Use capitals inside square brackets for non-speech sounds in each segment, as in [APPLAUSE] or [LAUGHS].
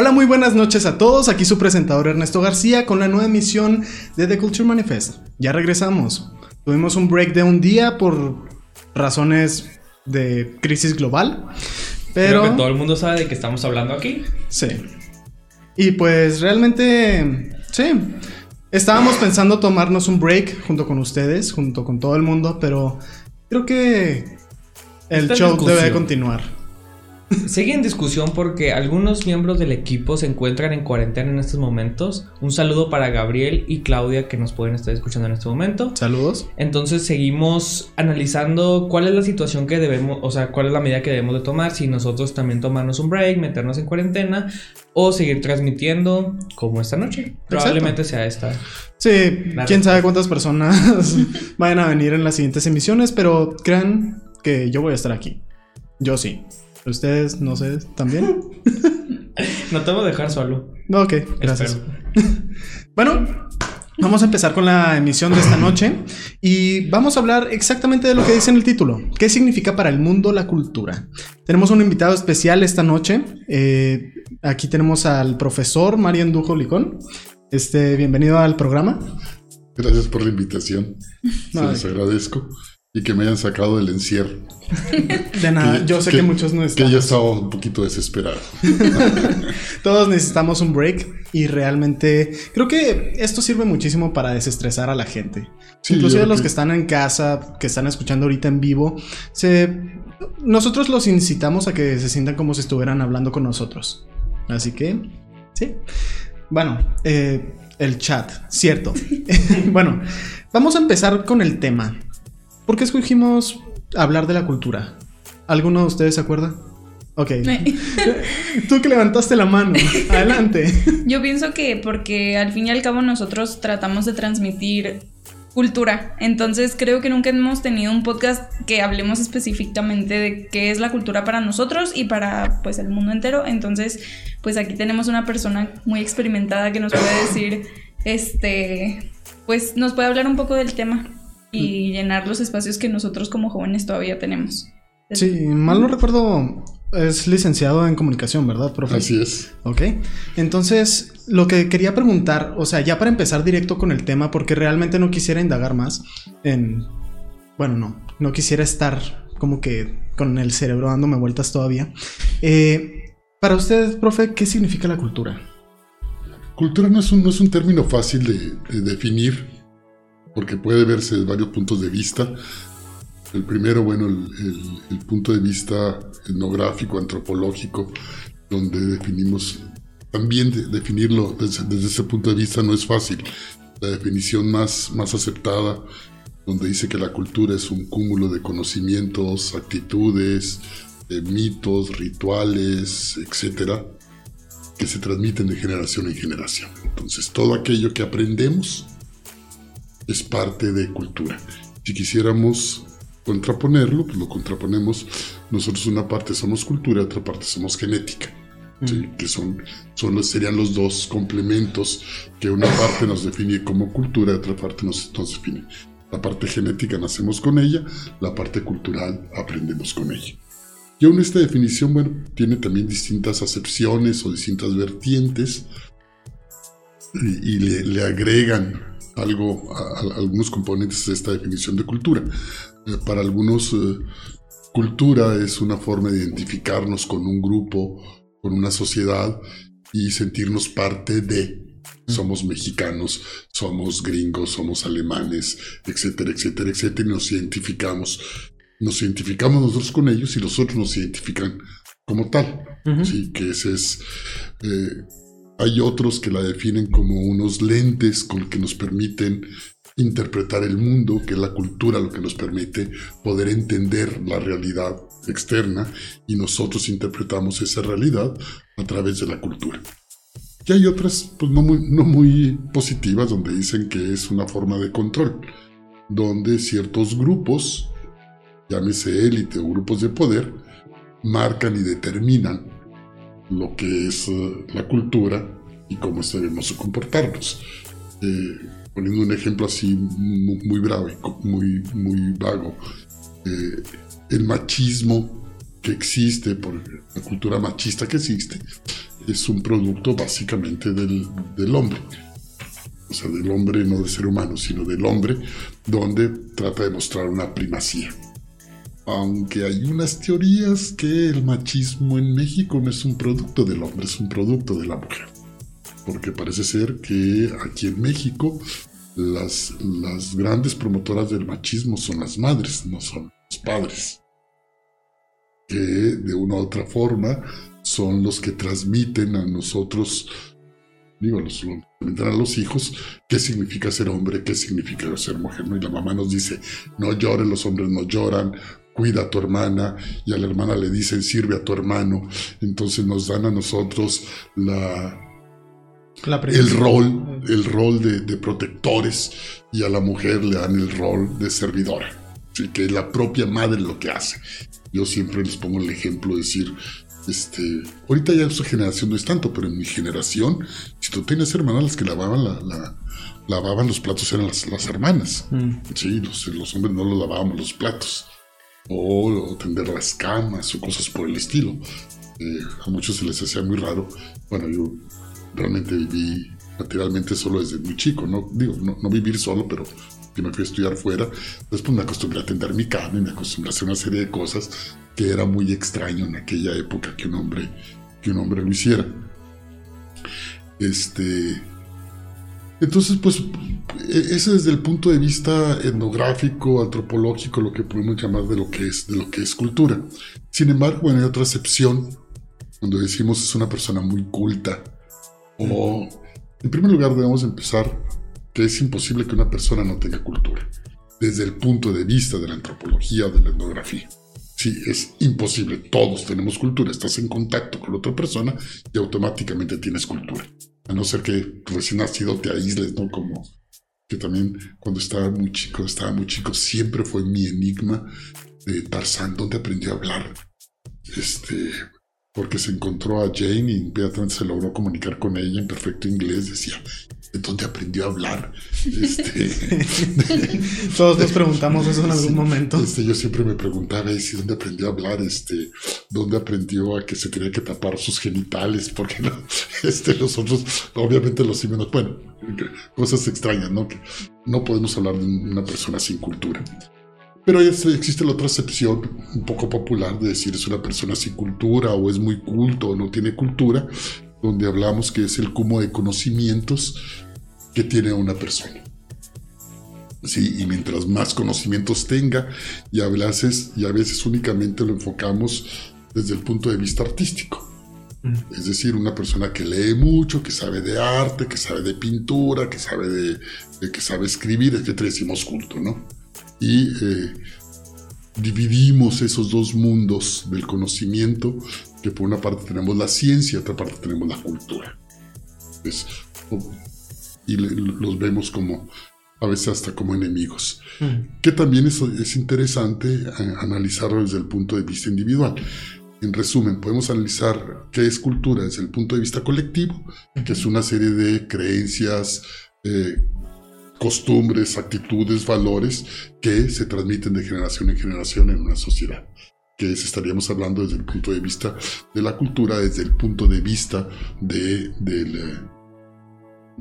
Hola, muy buenas noches a todos. Aquí su presentador Ernesto García con la nueva emisión de The Culture Manifest. Ya regresamos. Tuvimos un break de un día por razones de crisis global. Pero Creo que todo el mundo sabe de qué estamos hablando aquí. Sí. Y pues realmente, sí. Estábamos pensando tomarnos un break junto con ustedes, junto con todo el mundo, pero creo que el show debe continuar. Sigue en discusión porque algunos miembros del equipo se encuentran en cuarentena en estos momentos. Un saludo para Gabriel y Claudia que nos pueden estar escuchando en este momento. Saludos. Entonces seguimos analizando cuál es la situación que debemos, o sea, cuál es la medida que debemos de tomar, si nosotros también tomarnos un break, meternos en cuarentena o seguir transmitiendo como esta noche. Probablemente sea esta. Sí, La quién sabe cuántas personas [LAUGHS] vayan a venir en las siguientes emisiones, pero crean que yo voy a estar aquí. Yo sí. Ustedes, no sé, también. [LAUGHS] No te voy a dejar solo. No, ok, gracias. [LAUGHS] Bueno, vamos a empezar con la emisión de esta noche y vamos a hablar exactamente de lo que dice en el título. ¿Qué significa para el mundo la cultura? Tenemos un invitado especial esta noche. Eh, aquí tenemos al profesor Marian Dujo Licón. Este, bienvenido al programa. Gracias por la invitación. Se los agradezco. Y que me hayan sacado del encierro. [LAUGHS] de nada, Que- yo sé que, muchos no Que están. yo estaba un poquito desesperado. [LAUGHS] Todos necesitamos un break y realmente creo que esto sirve muchísimo para desestresar a la gente. Sí, Inclusive los que están en casa, que están escuchando ahorita en vivo, se... nosotros los incitamos a que se sientan como si estuvieran hablando con nosotros. Así que, sí. Bueno, eh, el chat, cierto. [LAUGHS] bueno, vamos a empezar con el tema. ¿Por qué escogimos hablar de la cultura? ¿Alguno de ustedes se acuerda? Ok. [LAUGHS] [LAUGHS] Tú que levantaste la mano. Adelante. [LAUGHS] Yo pienso que porque al fin y al cabo nosotros tratamos de transmitir cultura. Entonces creo que nunca hemos tenido un podcast que hablemos específicamente de qué es la cultura para nosotros y para pues el mundo entero. Entonces, pues aquí tenemos una persona muy experimentada que nos puede decir, este, pues nos puede hablar un poco del tema y llenar los espacios que nosotros como jóvenes todavía tenemos. Sí, mal no recuerdo, es licenciado en comunicación, ¿verdad, profe? Así es. Ok, entonces lo que quería preguntar, o sea, ya para empezar directo con el tema, porque realmente no quisiera indagar más en... Bueno, no, no quisiera estar como que con el cerebro dándome vueltas todavía. Eh, para ustedes, profe, ¿qué significa la cultura? Cultura no es un, no es un término fácil de, de definir, porque puede verse desde varios puntos de vista. El primero, bueno, el, el- el punto de vista etnográfico, antropológico, donde definimos, también de- definirlo desde, desde ese punto de vista no es fácil. La definición más, más aceptada, donde dice que la cultura es un cúmulo de conocimientos, actitudes, de mitos, rituales, etcétera, que se transmiten de generación en generación. Entonces, todo aquello que aprendemos es parte de cultura. Si quisiéramos contraponerlo, pues lo contraponemos. Nosotros una parte somos cultura, otra parte somos genética. ¿sí? Que son, son serían los dos complementos que una parte nos define como cultura, otra parte nos, nos define. La parte genética nacemos con ella, la parte cultural aprendemos con ella. Y aún esta definición, bueno, tiene también distintas acepciones o distintas vertientes y, y le, le agregan algo a, a algunos componentes de esta definición de cultura. Eh, para algunos, eh, cultura es una forma de identificarnos con un grupo, con una sociedad y sentirnos parte de. Somos mexicanos, somos gringos, somos alemanes, etcétera, etcétera, etcétera, y nos identificamos nos identificamos nosotros con ellos y los otros nos identifican como tal. Sí, que ese es... eh, hay otros que la definen como unos lentes con que nos permiten interpretar el mundo, que es la cultura lo que nos permite poder entender la realidad externa y nosotros interpretamos esa realidad a través de la cultura. Y hay otras pues, no, muy, no muy positivas donde dicen que es una forma de control, donde ciertos grupos llámese élite o grupos de poder, marcan y determinan lo que es eh, la cultura y cómo debemos comportarnos. Eh, poniendo un ejemplo así muy, muy bravo, y muy, muy vago, eh, el machismo que existe, por la cultura machista que existe, es un producto básicamente del, del hombre. O sea, del hombre, no del ser humano, sino del hombre, donde trata de mostrar una primacía. Aunque hay unas teorías que el machismo en México no es un producto del hombre, es un producto de la mujer. Porque parece ser que aquí en México las, las grandes promotoras del machismo son las madres, no son los padres. Que de una u otra forma son los que transmiten a nosotros, digo, los, a los hijos qué significa ser hombre, qué significa ser mujer. ¿no? Y la mamá nos dice, no lloren, los hombres no lloran, cuida a tu hermana, y a la hermana le dicen, sirve a tu hermano. Entonces nos dan a nosotros la, el rol, el rol de, protectores y a la mujer le dan el rol de servidora. Así que es la propia madre lo que hace. Yo siempre les pongo el ejemplo de decir, este, ahorita ya su generación no es tanto, pero en mi generación, si tú tienes hermanas las que lavaban la, lavaban los platos eran las, hermanas. Mm. Sí, los, hombres no los lavábamos los platos. O, tender las camas o cosas por el estilo. Eh, a muchos se les hacía muy raro. Bueno, yo realmente viví materialmente solo desde muy chico, no digo, no, vivir solo, pero que me fui a estudiar fuera, después me acostumbré a tender mi cama y me acostumbré a hacer una serie de cosas que era muy extraño en aquella época que un hombre, que un hombre lo hiciera. Este, entonces, pues, e, ese desde el punto de vista etnográfico, antropológico, lo que podemos llamar de lo que es, de lo que es cultura. Sin embargo, bueno, hay otra excepción, cuando decimos es una persona muy culta, o, en primer lugar, debemos empezar que es imposible que una persona no tenga cultura, desde el punto de vista de la antropología o de la etnografía. Sí, es imposible. Todos tenemos cultura. Estás en contacto con otra persona y automáticamente tienes cultura. A no ser que recién nacido te aísles, ¿no? Como que también cuando estaba muy chico, estaba muy chico, siempre fue mi enigma de Tarzán, ¿dónde aprendió a hablar? Este, porque se encontró a Jane y inmediatamente se logró comunicar con ella en perfecto inglés. Decía, ¿de dónde aprendió a hablar? [LAUGHS] Este, [LAUGHS] Todos nos preguntamos eso en algún momento. Este, yo siempre me preguntaba, ¿y dónde aprendió a hablar? Este, ¿Dónde aprendió a que se tenía que tapar sus genitales? Porque no, [LAUGHS] este, los otros, obviamente los símenos, bueno, cosas extrañas, ¿no? Que no podemos hablar de una persona sin cultura. Pero existe la otra excepción un poco popular de decir es una persona sin cultura o es muy culto o no tiene cultura, donde hablamos que es el cúmulo de conocimientos que tiene una persona. Sí, y mientras más conocimientos tenga, y a, veces, y a veces únicamente lo enfocamos desde el punto de vista artístico. Mm. Es decir, una persona que lee mucho, que sabe de arte, que sabe de pintura, que sabe de, de que sabe escribir, es que decimos culto, ¿no? Y eh, dividimos esos dos mundos del conocimiento, que por una parte tenemos la ciencia y otra parte tenemos la cultura. y los vemos como, a veces hasta como enemigos. Mm. Que también es, es interesante eh, analizarlo desde el punto de vista individual. En resumen, podemos analizar qué es cultura desde el punto de vista colectivo, que es una serie de creencias, eh, costumbres, actitudes, valores que se transmiten de generación en generación en una sociedad. Que estaríamos hablando desde el punto de vista de la cultura, desde el punto de vista de, del eh,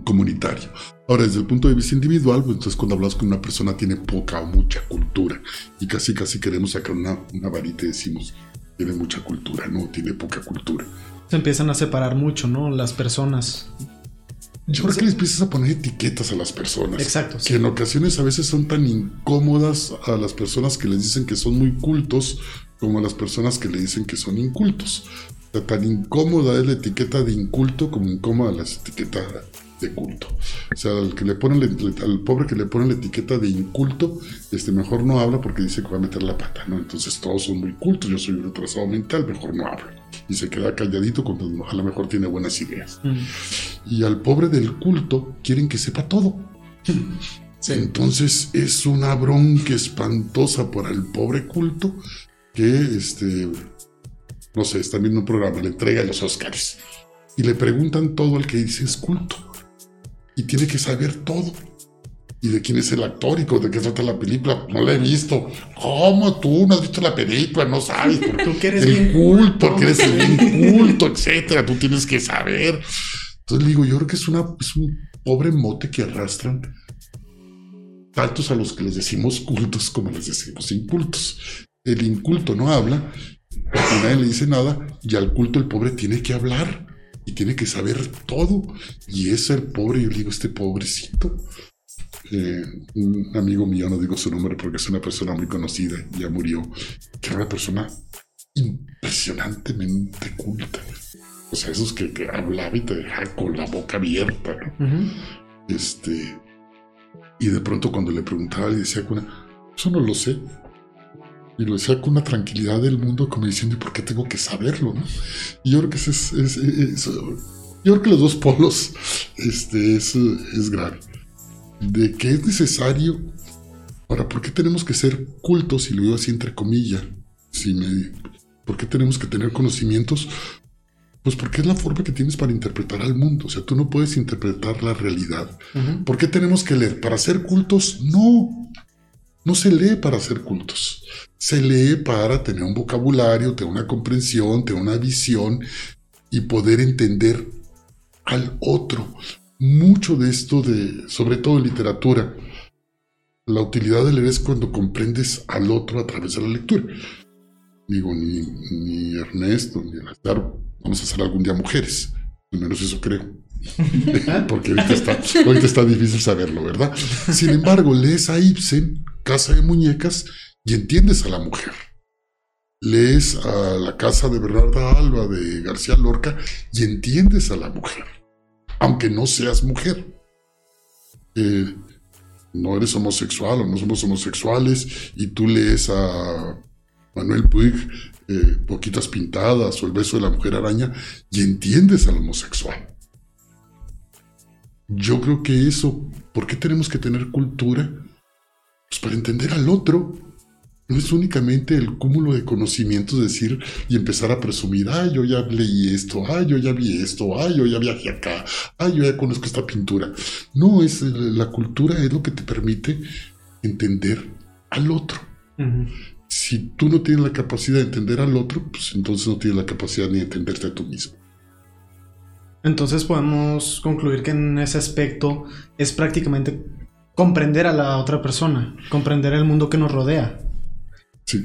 comunitario. Ahora, desde el punto de vista individual, pues entonces cuando hablas con una persona tiene poca o mucha cultura y casi casi queremos sacar una, una varita y decimos, tiene mucha cultura, no, tiene poca cultura. Se empiezan a separar mucho, ¿no? Las personas. Yo creo que les empiezas a poner etiquetas a las personas. Exacto. Que en ocasiones a veces son tan incómodas a las personas que les dicen que son muy cultos como a las personas que le dicen que son incultos. O sea, tan incómoda es la etiqueta de inculto como incómoda la etiqueta de culto. O sea, al, que le ponen, al pobre que le ponen la etiqueta de inculto, este, mejor no habla porque dice que va a meter la pata, ¿no? Entonces todos son muy cultos, yo soy un retrasado mental, mejor no hablo y se queda calladito cuando a lo mejor tiene buenas ideas. Mm. Y al pobre del culto quieren que sepa todo. Entonces es una bronca espantosa para el pobre culto que, este, no sé, está viendo un programa, le entrega los Oscars y le preguntan todo al que dice es culto y tiene que saber todo. ¿Y de quién es el actor y de qué trata la película? No la he visto. ¿Cómo tú no has visto la película? No sabes. Tú que eres el bien culto, porque eres el bien culto, etcétera. Tú tienes que saber. Entonces le digo, yo creo que es, una, es un pobre mote que arrastran tantos a los que les decimos cultos como les decimos incultos. El inculto no habla, porque nadie le dice nada, y al culto el pobre tiene que hablar y tiene que saber todo. Y es el pobre, yo le digo, este pobrecito. Eh, un amigo mío, no digo su nombre porque es una persona muy conocida, ya murió, que era una persona impresionantemente culta. O sea, esos que, que hablaba y te dejaba con la boca abierta. Este. Y de pronto cuando le preguntaba, le decía con eso no lo sé. Y lo decía con una tranquilidad del mundo, como diciendo, ¿y por qué tengo que saberlo? Y yo creo que es, yo creo que los dos polos este, es, es grave. De que es necesario. Ahora, ¿por qué tenemos que ser cultos? Y lo digo así entre comillas. Si me, ¿Por qué tenemos que tener conocimientos? Pues porque es la forma que tienes para interpretar al mundo. O sea, tú no puedes interpretar la realidad. ¿Por qué tenemos que leer? ¿Para ser cultos? No. No se lee para ser cultos. Se lee para tener un vocabulario, tener una comprensión, tener una visión y poder entender al otro. Mucho de esto, de, sobre todo en literatura, la utilidad de leer es cuando comprendes al otro a través de la lectura. Digo, ni, ni Ernesto, ni Lázaro Vamos a hacer algún día mujeres. Al menos eso creo. [LAUGHS] Porque ahorita está, ahorita está difícil saberlo, ¿verdad? Sin embargo, lees a Ibsen, Casa de Muñecas, y entiendes a la mujer. Lees a la casa de Bernarda Alba de García Lorca y entiendes a la mujer, aunque no seas mujer. Eh, no eres homosexual o no somos homosexuales y tú lees a Manuel Puig eh, Poquitas Pintadas o El beso de la mujer araña y entiendes al homosexual. Yo creo que eso, ¿por qué tenemos que tener cultura? Pues para entender al otro. No es únicamente el cúmulo de conocimientos, decir y empezar a presumir, ah, yo ya leí esto, ah, yo ya vi esto, ah, yo ya viajé acá, ah, yo ya conozco esta pintura. No, es la cultura es lo que te permite entender al otro si tú no tienes la capacidad de entender al otro, pues entonces no tienes la capacidad ni de entenderte a tú mismo. Entonces podemos concluir que en ese aspecto es prácticamente comprender a la otra persona, comprender el mundo que nos rodea.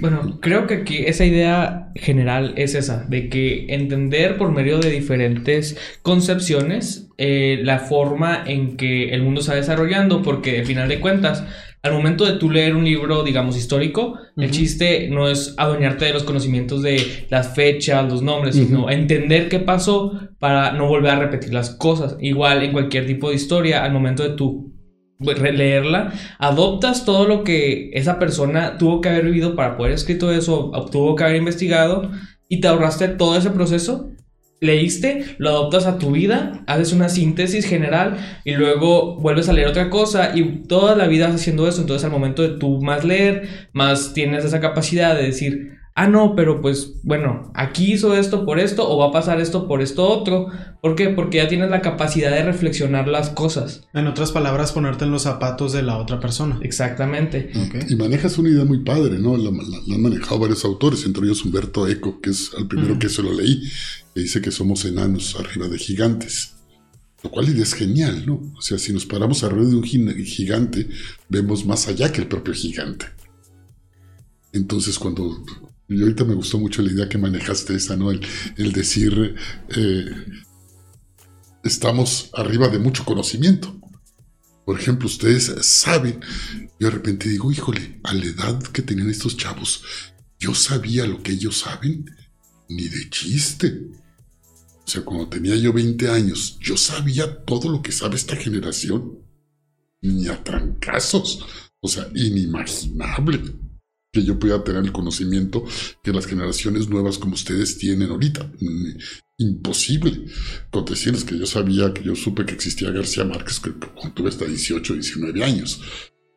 Bueno, creo que aquí esa idea general es esa, de que entender por medio de diferentes concepciones eh, la forma en que el mundo se está desarrollando, porque al final de cuentas, al momento de tú leer un libro, digamos, histórico, el chiste no es adueñarte de los conocimientos de las fechas, los nombres, sino entender qué pasó para no volver a repetir las cosas. Igual en cualquier tipo de historia, al momento de tú leerla, adoptas todo lo que esa persona tuvo que haber vivido para poder escrito eso, tuvo que haber investigado y te ahorraste todo ese proceso leíste, lo adoptas a tu vida, haces una síntesis general y luego vuelves a leer otra cosa y toda la vida haciendo eso. Entonces al momento de tú más leer, más tienes esa capacidad de decir, ah, no, pero pues bueno, aquí hizo esto por esto o va a pasar esto por esto otro. ¿Por qué? Porque ya tienes la capacidad de reflexionar las cosas. En otras palabras, ponerte en los zapatos de la otra persona. Exactamente. Y manejas una idea muy padre, ¿no? La, han manejado varios autores, entre ellos Humberto Eco, que es el primero que se lo leí que dice que somos enanos arriba de gigantes. Lo cual es genial, ¿no? O sea, si nos paramos arriba de un gigante, vemos más allá que el propio gigante. Entonces, cuando. Y ahorita me gustó mucho la idea que manejaste esa, ¿no? El, decir. Eh, estamos arriba de mucho conocimiento. Por ejemplo, ustedes saben. Yo de repente digo, híjole, a la edad que tenían estos chavos, yo sabía lo que ellos saben, ni de chiste. O sea, cuando tenía yo 20 años, yo sabía todo lo que sabe esta generación. Ni a trancazos. O sea, inimaginable que yo pueda tener el conocimiento que las generaciones nuevas como ustedes tienen ahorita. Imposible. Con decirles que yo sabía, que yo supe que existía García Márquez, que tuve hasta 18, 19 años.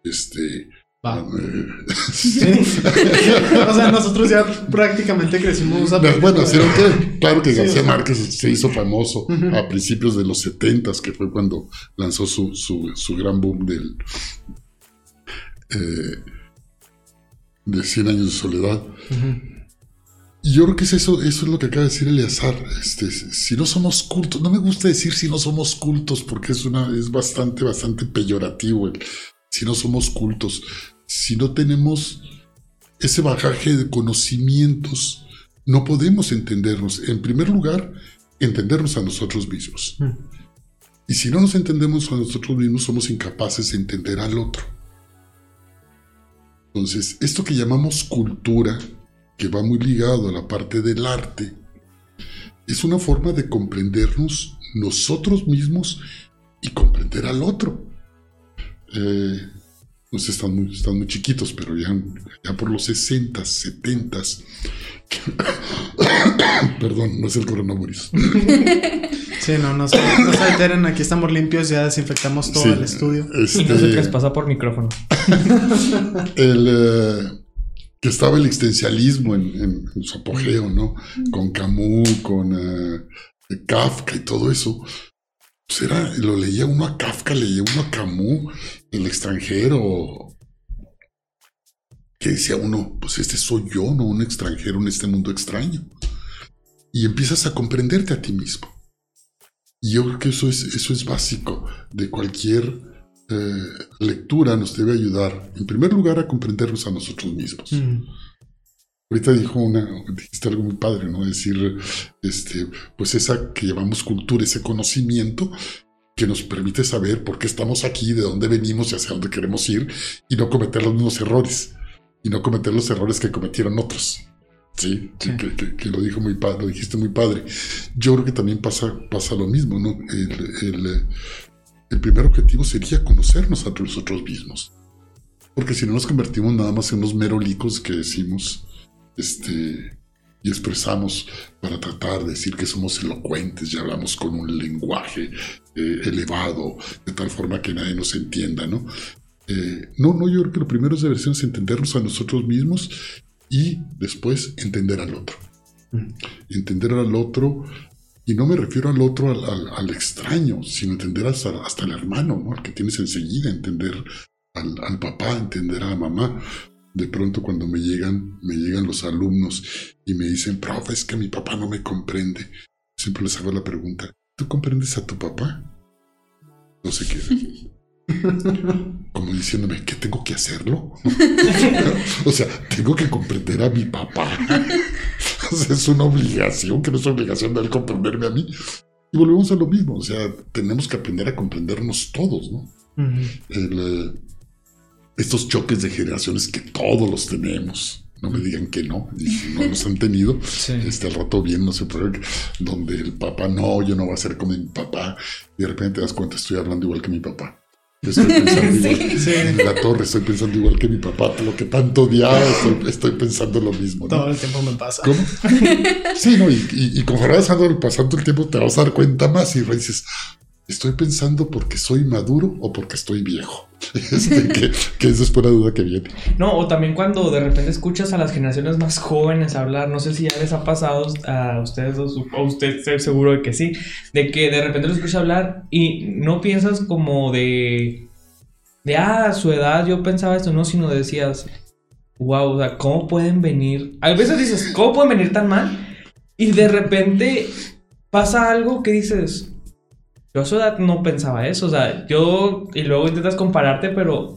Este, Va. [LAUGHS] Eh, Sí. [LAUGHS] o sea, nosotros ya prácticamente crecimos a Bueno, hicieron que, claro que García. Márquez se hizo famoso a principios de los 70 que fue cuando lanzó su, su, su gran boom del eh, de 100 años de soledad. Y yo creo que es eso, eso es lo que acaba de decir Eleazar. Este, si no somos cultos, no me gusta decir si no somos cultos, porque es una, es bastante, bastante peyorativo el si no somos cultos. Si no tenemos ese bagaje de conocimientos, no podemos entendernos. En primer lugar, entendernos a nosotros mismos. Y si no nos entendemos a nosotros mismos, somos incapaces de entender al otro. Entonces, esto que llamamos cultura, que va muy ligado a la parte del arte, es una forma de comprendernos nosotros mismos y comprender al otro. Eh, no sé, están muy, están muy chiquitos, pero ya, ya por los 60, 70, [COUGHS] perdón, no es el coronavirus. [LAUGHS] Sí, no, no se, no se alteren, aquí estamos limpios, ya desinfectamos todo Sí, el estudio. este, Y no se traspasa por micrófono. [LAUGHS] el, eh, que estaba el existencialismo en, en- en su apogeo, ¿no? Con Camus, con eh, Kafka y todo eso. Pues era, lo leía uno a Kafka, leía uno a Camus, el extranjero. Que decía uno, pues este soy yo, no un extranjero en este mundo extraño. Y empiezas a comprenderte a ti mismo. Y yo creo que eso es, eso es básico de cualquier eh, lectura nos debe ayudar, en primer lugar, a comprendernos a nosotros mismos. Mm. Ahorita dijo una, dijiste algo muy padre, ¿no? Decir, este, pues esa que llamamos cultura, ese conocimiento que nos permite saber por qué estamos aquí, de dónde venimos y hacia dónde queremos ir, y no cometer los mismos errores, y no cometer los errores que cometieron otros. Sí, Sí. Que, que- que lo dijo muy padre, lo dijiste muy padre. Yo creo que también pasa, pasa lo mismo, ¿no? El, el, el primer objetivo sería conocernos a nosotros mismos. Porque si no nos convertimos nada más en unos merolicos que decimos este, y expresamos para tratar de decir que somos elocuentes y hablamos con un lenguaje eh, elevado, de tal forma que nadie nos entienda, ¿no? Eh, no, no, yo creo que lo primero es deber ser es entendernos a nosotros mismos y después entender al otro. Mm. Entender al otro, y no me refiero al otro, al, al- al extraño, sino entender hasta, hasta el hermano, ¿no? Al que tienes enseguida, entender al, al papá, entender a la mamá. De pronto cuando me llegan, me llegan los alumnos y me dicen, profe, es que mi papá no me comprende. Siempre les hago la pregunta, ¿tú comprendes a tu papá? No sé qué. [LAUGHS] [LAUGHS] Como diciéndome, ¿qué tengo que hacerlo? [LAUGHS] o sea, tengo que comprender a mi papá. [LAUGHS] Es una obligación, que no es obligación de él comprenderme a mí. Y volvemos a lo mismo, o sea, tenemos que aprender a comprendernos todos, ¿no? El, eh, estos choques de generaciones que todos los tenemos. No me digan que no, y si no los han tenido. Sí. Este al rato bien, no sé donde el papá, no, yo no voy a ser como mi papá. Y de repente te das cuenta, estoy hablando igual que mi papá. Estoy pensando [LAUGHS] Sí. igual Sí. en la torre, estoy pensando igual que mi papá, lo que tanto odiaba, estoy, estoy pensando lo mismo. ¿no? Todo el tiempo me pasa. ¿Cómo? Sí, no, y, y, y conforme vas pasando, pasando el tiempo te vas a dar cuenta más y dices, ¿estoy pensando porque soy maduro o porque estoy viejo? [LAUGHS] Este, que, que esa es una duda que viene. No, o también cuando de repente escuchas a las generaciones más jóvenes hablar, no sé si ya les ha pasado a ustedes dos, o usted estoy seguro de que sí, de que de repente los escuchas hablar y no piensas como de, de, ah, su edad yo pensaba esto, no, sino decías, wow, o sea, ¿cómo pueden venir? A veces dices, ¿cómo pueden venir tan mal? Y de repente pasa algo que dices, yo a su edad no pensaba eso, o sea, yo, y luego intentas compararte, pero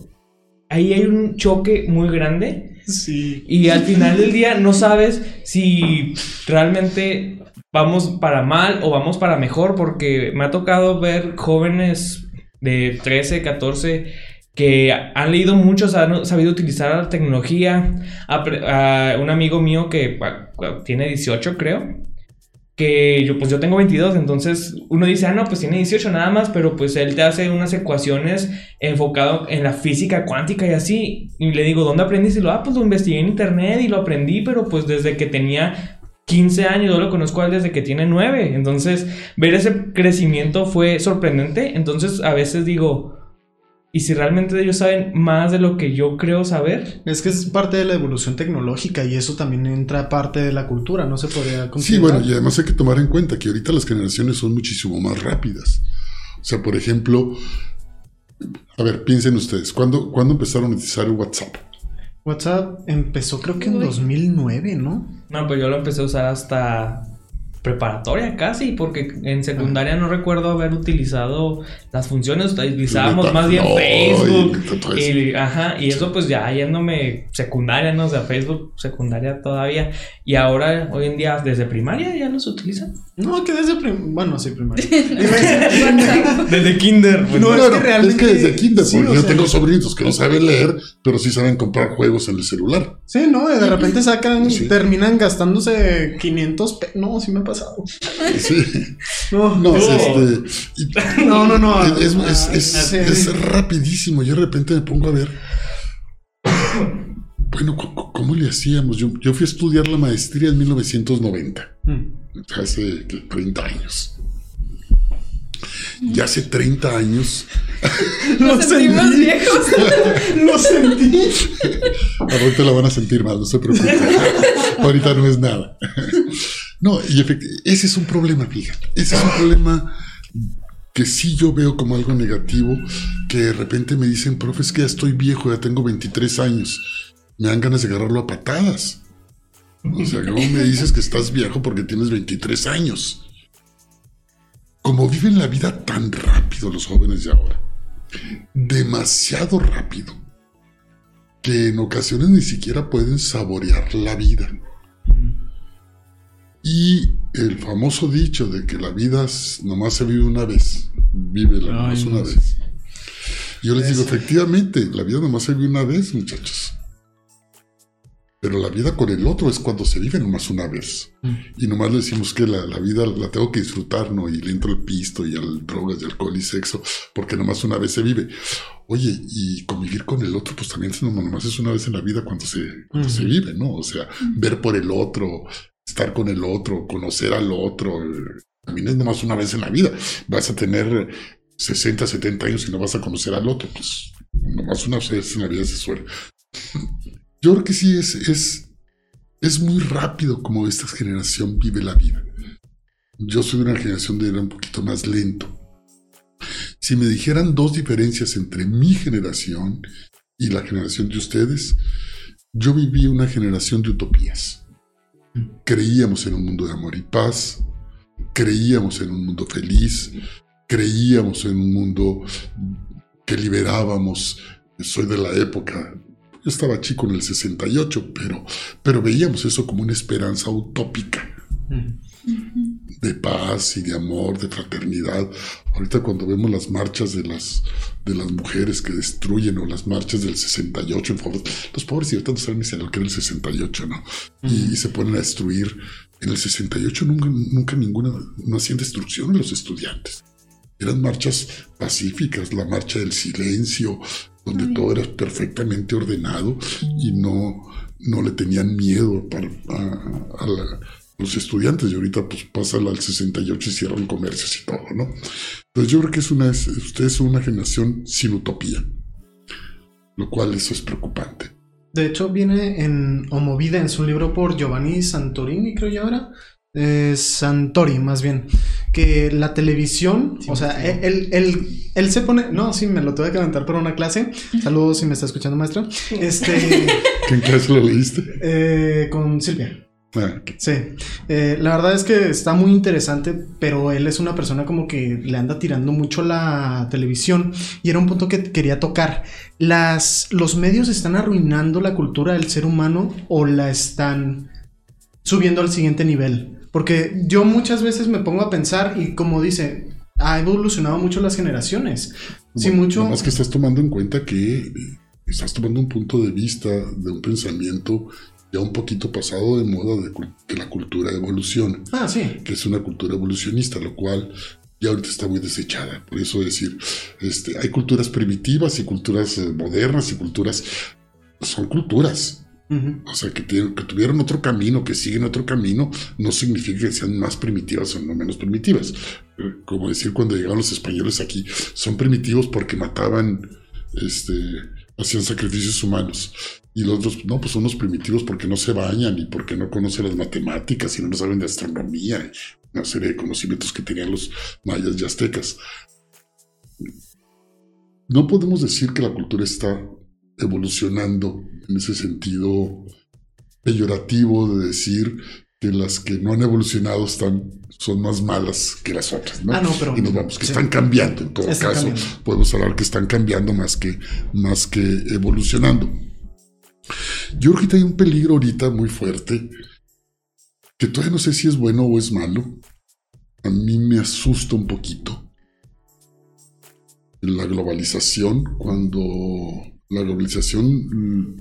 ahí hay un choque muy grande Sí. y al final del día no sabes si realmente vamos para mal o vamos para mejor, porque me ha tocado ver jóvenes de 13, 14 que han leído mucho, han sabido utilizar la tecnología. Apre- a un amigo mío que ah, tiene 18, creo, que yo pues yo tengo 22, entonces uno dice, ah, no, pues tiene 18 nada más, pero pues él te hace unas ecuaciones enfocado en la física cuántica y así, y le digo, ¿dónde aprendiste? Y lo, ah, pues lo investigué en internet y lo aprendí, pero pues desde que tenía 15 años, yo lo conozco desde que tiene 9, entonces ver ese crecimiento fue sorprendente, entonces a veces digo, y si realmente ellos saben más de lo que yo creo saber. Es que es parte de la evolución tecnológica y eso también entra parte de la cultura, no se podría Sí, bueno, y además hay que tomar en cuenta que ahorita las generaciones son muchísimo más rápidas. O sea, por ejemplo, a ver, piensen ustedes, ¿cuándo, ¿cuándo empezaron a utilizar WhatsApp? WhatsApp empezó creo que en 2009, ¿no? No, pues yo lo empecé a usar hasta preparatoria casi, porque en secundaria no recuerdo haber utilizado las funciones, utilizábamos más bien Facebook. Y, ajá, y eso pues ya yéndome secundaria, ¿no? O sea, Facebook secundaria todavía. Y ahora, hoy en día, desde primaria ya los utilizan. No, que desde primaria. Bueno, sí, primaria. [LAUGHS] desde [LAUGHS] kinder. Pues. no, es, que realmente... es que desde kinder, porque yo tengo sobrinos que no saben leer, pero sí saben comprar juegos en el celular. Sí, ¿no? De repente sacan, terminan gastándose 500 pesos. No, sí me pasado. Sí. [LAUGHS] No, no, este, no, no, no. Es, es, es, es, rapidísimo. Yo de repente me pongo a ver. Bueno, ¿cómo le hacíamos? Yo, yo fui a estudiar la maestría en 1990. Mm. Hace 30 años. Y hace 30 años. [LAUGHS] Nos sentimos viejos. [LAUGHS] Lo sentí. Ahorita la van a sentir mal, no se preocupen. Ahorita no es nada. No, y ese es un problema, fíjate. Ese es un problema que sí yo veo como algo negativo, que de repente me dicen, profe, es que ya estoy viejo, ya tengo 23 años. Me dan ganas de agarrarlo a patadas. O sea, ¿cómo me dices que estás viejo porque tienes 23 años? Como viven la vida tan rápido los jóvenes de ahora, demasiado rápido, que en ocasiones ni siquiera pueden saborear la vida. Y el famoso dicho de que la vida nomás se vive una vez, vive la nomás una vez. Yo les digo, efectivamente, la vida nomás se vive una vez, muchachos. Pero la vida con el otro es cuando se vive nomás una vez. Mm. Y nomás le decimos que la, vida la tengo que disfrutar, ¿no? Y le entro el pisto y al drogas y alcohol y sexo, porque nomás una vez se vive. Oye, y convivir con el otro, pues también nomás es una vez en la vida cuando se, cuando se vive, ¿no? O sea, ver por el otro, estar con el otro, conocer al otro, también es nomás una vez en la vida. Vas a tener 60, 70 años y no vas a conocer al otro, pues nomás una vez en la vida se suele. [LAUGHS] Yo creo que sí es, es, es muy rápido como esta generación vive la vida. Yo soy una generación de era un poquito más lento. Si me dijeran dos diferencias entre mi generación y la generación de ustedes, yo viví una generación de utopías. Creíamos en un mundo de amor y paz, creíamos en un mundo feliz, creíamos en un mundo que liberábamos. Soy de la época yo estaba chico en el 68, pero, pero veíamos eso como una esperanza utópica de paz y de amor, de fraternidad. Ahorita cuando vemos las marchas de las, de las mujeres que destruyen o las marchas del 68 en favor, los pobres y ahorita no saben ni lo que era el 68, ¿no? y, se ponen a destruir. En el 68 nunca, nunca ninguna, no hacían destrucción los estudiantes. Eran marchas pacíficas, la marcha del silencio, donde todo era perfectamente ordenado y no, no le tenían miedo a, los estudiantes. Y ahorita pues pasa al 68 y cierran comercios y todo, ¿no? Entonces yo creo que es una, ustedes son una generación sin utopía, lo cual eso es preocupante. De hecho, viene en O Movida, en su libro por Giovanni Santorini, creo yo ahora, eh, Santori, más bien. Que la televisión, o sea, él, él, se pone. No, sí, me lo tuve que aventar para una clase. [LAUGHS] Saludos si me está escuchando, maestro. Este. [LAUGHS] ¿Qué clase lo leíste? Eh, con Silvia. Sí, eh, la verdad es que está muy interesante, pero él es una persona como que le anda tirando mucho la televisión y era un punto que quería tocar. Las, ¿Los medios están arruinando la cultura del ser humano o la están subiendo al siguiente nivel? Porque yo muchas veces me pongo a pensar y como dice, ha evolucionado mucho las generaciones. sí, mucho. Además que estás tomando en cuenta que estás tomando un punto de vista de un pensamiento ya un poquito pasado de moda de que la cultura evoluciona. Ah, sí. Que es una cultura evolucionista, lo cual ya ahorita está muy desechada. Por eso decir, este, hay culturas primitivas y culturas eh, modernas y culturas... Son culturas. O sea, que, que, tuvieron otro camino, que siguen otro camino, no significa que sean más primitivas o no menos primitivas. Como decir, cuando llegaron los españoles aquí, son primitivos porque mataban este, hacían sacrificios humanos. Y los otros, no, pues son los primitivos porque no se bañan y porque no conocen las matemáticas y no saben de astronomía, una serie de conocimientos que tenían los mayas y aztecas. No podemos decir que la cultura está evolucionando en ese sentido peyorativo de decir que las que no han evolucionado están, son más malas que las otras, ¿no? Ah, no, pero- y nos vamos, que sí. están cambiando en todo caso. cambiando. Podemos hablar que están cambiando más que, más que evolucionando. Yo creo que hay un peligro ahorita muy fuerte, que todavía no sé si es bueno o es malo. A mí me asusta un poquito. La globalización, cuando la globalización, mm,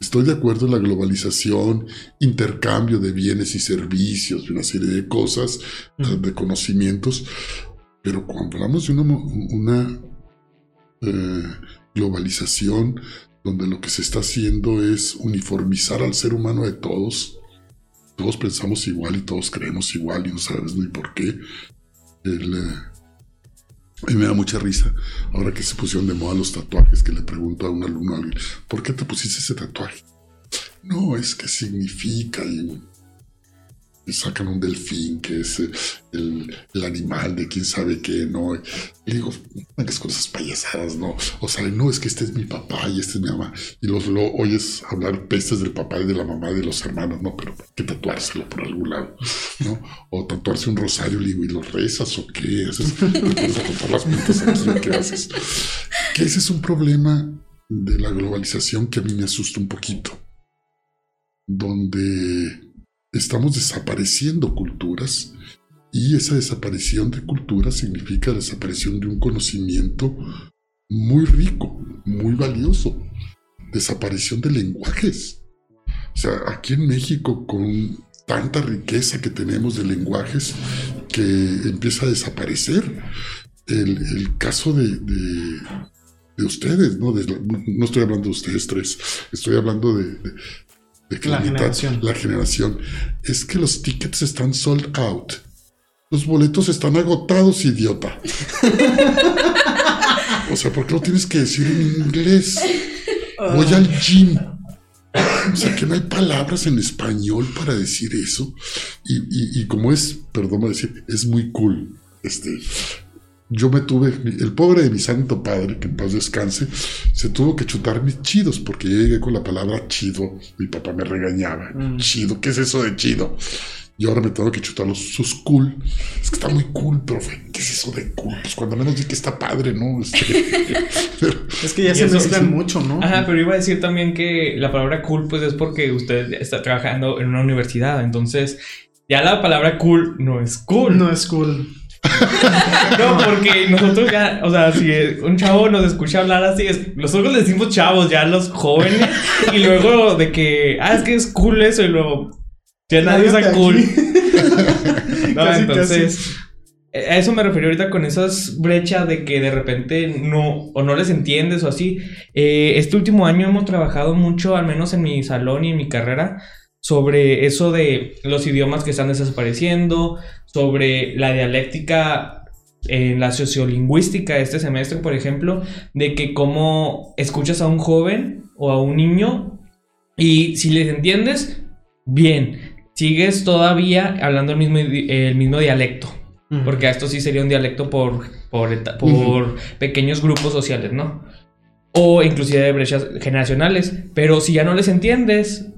estoy de acuerdo en la globalización, intercambio de bienes y servicios, de una serie de cosas, Ujú. de conocimientos, pero cuando hablamos de una, una eh, globalización donde lo que se está haciendo es uniformizar al ser humano de todos, todos pensamos igual y todos creemos igual y no sabes ni por qué. El, eh, a mí me da mucha risa ahora que se pusieron de moda los tatuajes que le pregunto a un alumno a alguien, ¿por qué te pusiste ese tatuaje? No, es que significa y, y sacan un delfín que es eh, el, el animal de quién sabe qué, ¿no? Y digo, con esas payasadas, ¿no? O sea, no, es que este es mi papá y este es mi mamá. Y los lo oyes hablar pestes del papá y de la mamá y de los hermanos, ¿no? Pero hay que tatuárselo por algún lado, ¿no? O tatuarse un rosario, le digo, ¿y los rezas o qué? ¿Haces, ¿Te pones a contar las puntas aquí qué haces? Que ese es un problema de la globalización que a mí me asusta un poquito. Donde estamos desapareciendo culturas y esa desaparición de culturas significa desaparición de un conocimiento muy rico, muy valioso. Desaparición de lenguajes. O sea, aquí en México, con tanta riqueza que tenemos de lenguajes, que empieza a desaparecer. El, caso de, de, de ustedes, ¿no? No estoy hablando de ustedes tres, estoy hablando de, de- de que La mitad- generación. la generación. Es que los tickets están sold out. Los boletos están agotados, idiota. [LAUGHS] o sea, ¿por qué lo tienes que decir en inglés? Voy al gym. O sea, que no hay palabras en español para decir eso. Y, y- y como es, perdón decir, es muy cool. Este, yo me tuve, el pobre de mi santo padre, que en paz descanse, se tuvo que chutar mis chidos, porque yo llegué con la palabra chido. Mi papá me regañaba. Mm. Chido, ¿qué es eso de chido? Y ahora me tengo que chutar los sus cool. Es que está muy cool, profe. ¿Qué es eso de cool? Pues cuando menos di que está padre, ¿no? Este, [LAUGHS] pero- Es que ya se mezclan mucho, ¿no? Ajá, pero iba a decir también que la palabra cool, pues es porque usted está trabajando en una universidad. Entonces, ya la palabra cool no es cool. No es cool. No, porque nosotros ya, o sea, si un chavo nos escucha hablar así, es, nosotros le decimos chavos, ya los jóvenes, y luego de que, ah, es que es cool eso, y luego, ya nadie Cállate cool. [LAUGHS] No, Casi, entonces, eh, a eso me refiero ahorita con esas brechas de que de repente no, o no les entiendes o así. Eh, este último año hemos trabajado mucho, al menos en mi salón y en mi carrera, sobre eso de los idiomas que están desapareciendo, sobre la dialéctica en la sociolingüística este semestre, por ejemplo, de que cómo escuchas a un joven o a un niño y si les entiendes, bien, sigues todavía hablando el mismo, el mismo dialecto. Ujú. Porque esto sí sería un dialecto por, por, por pequeños grupos sociales, ¿no? O inclusive de brechas generacionales. Pero si ya no les entiendes,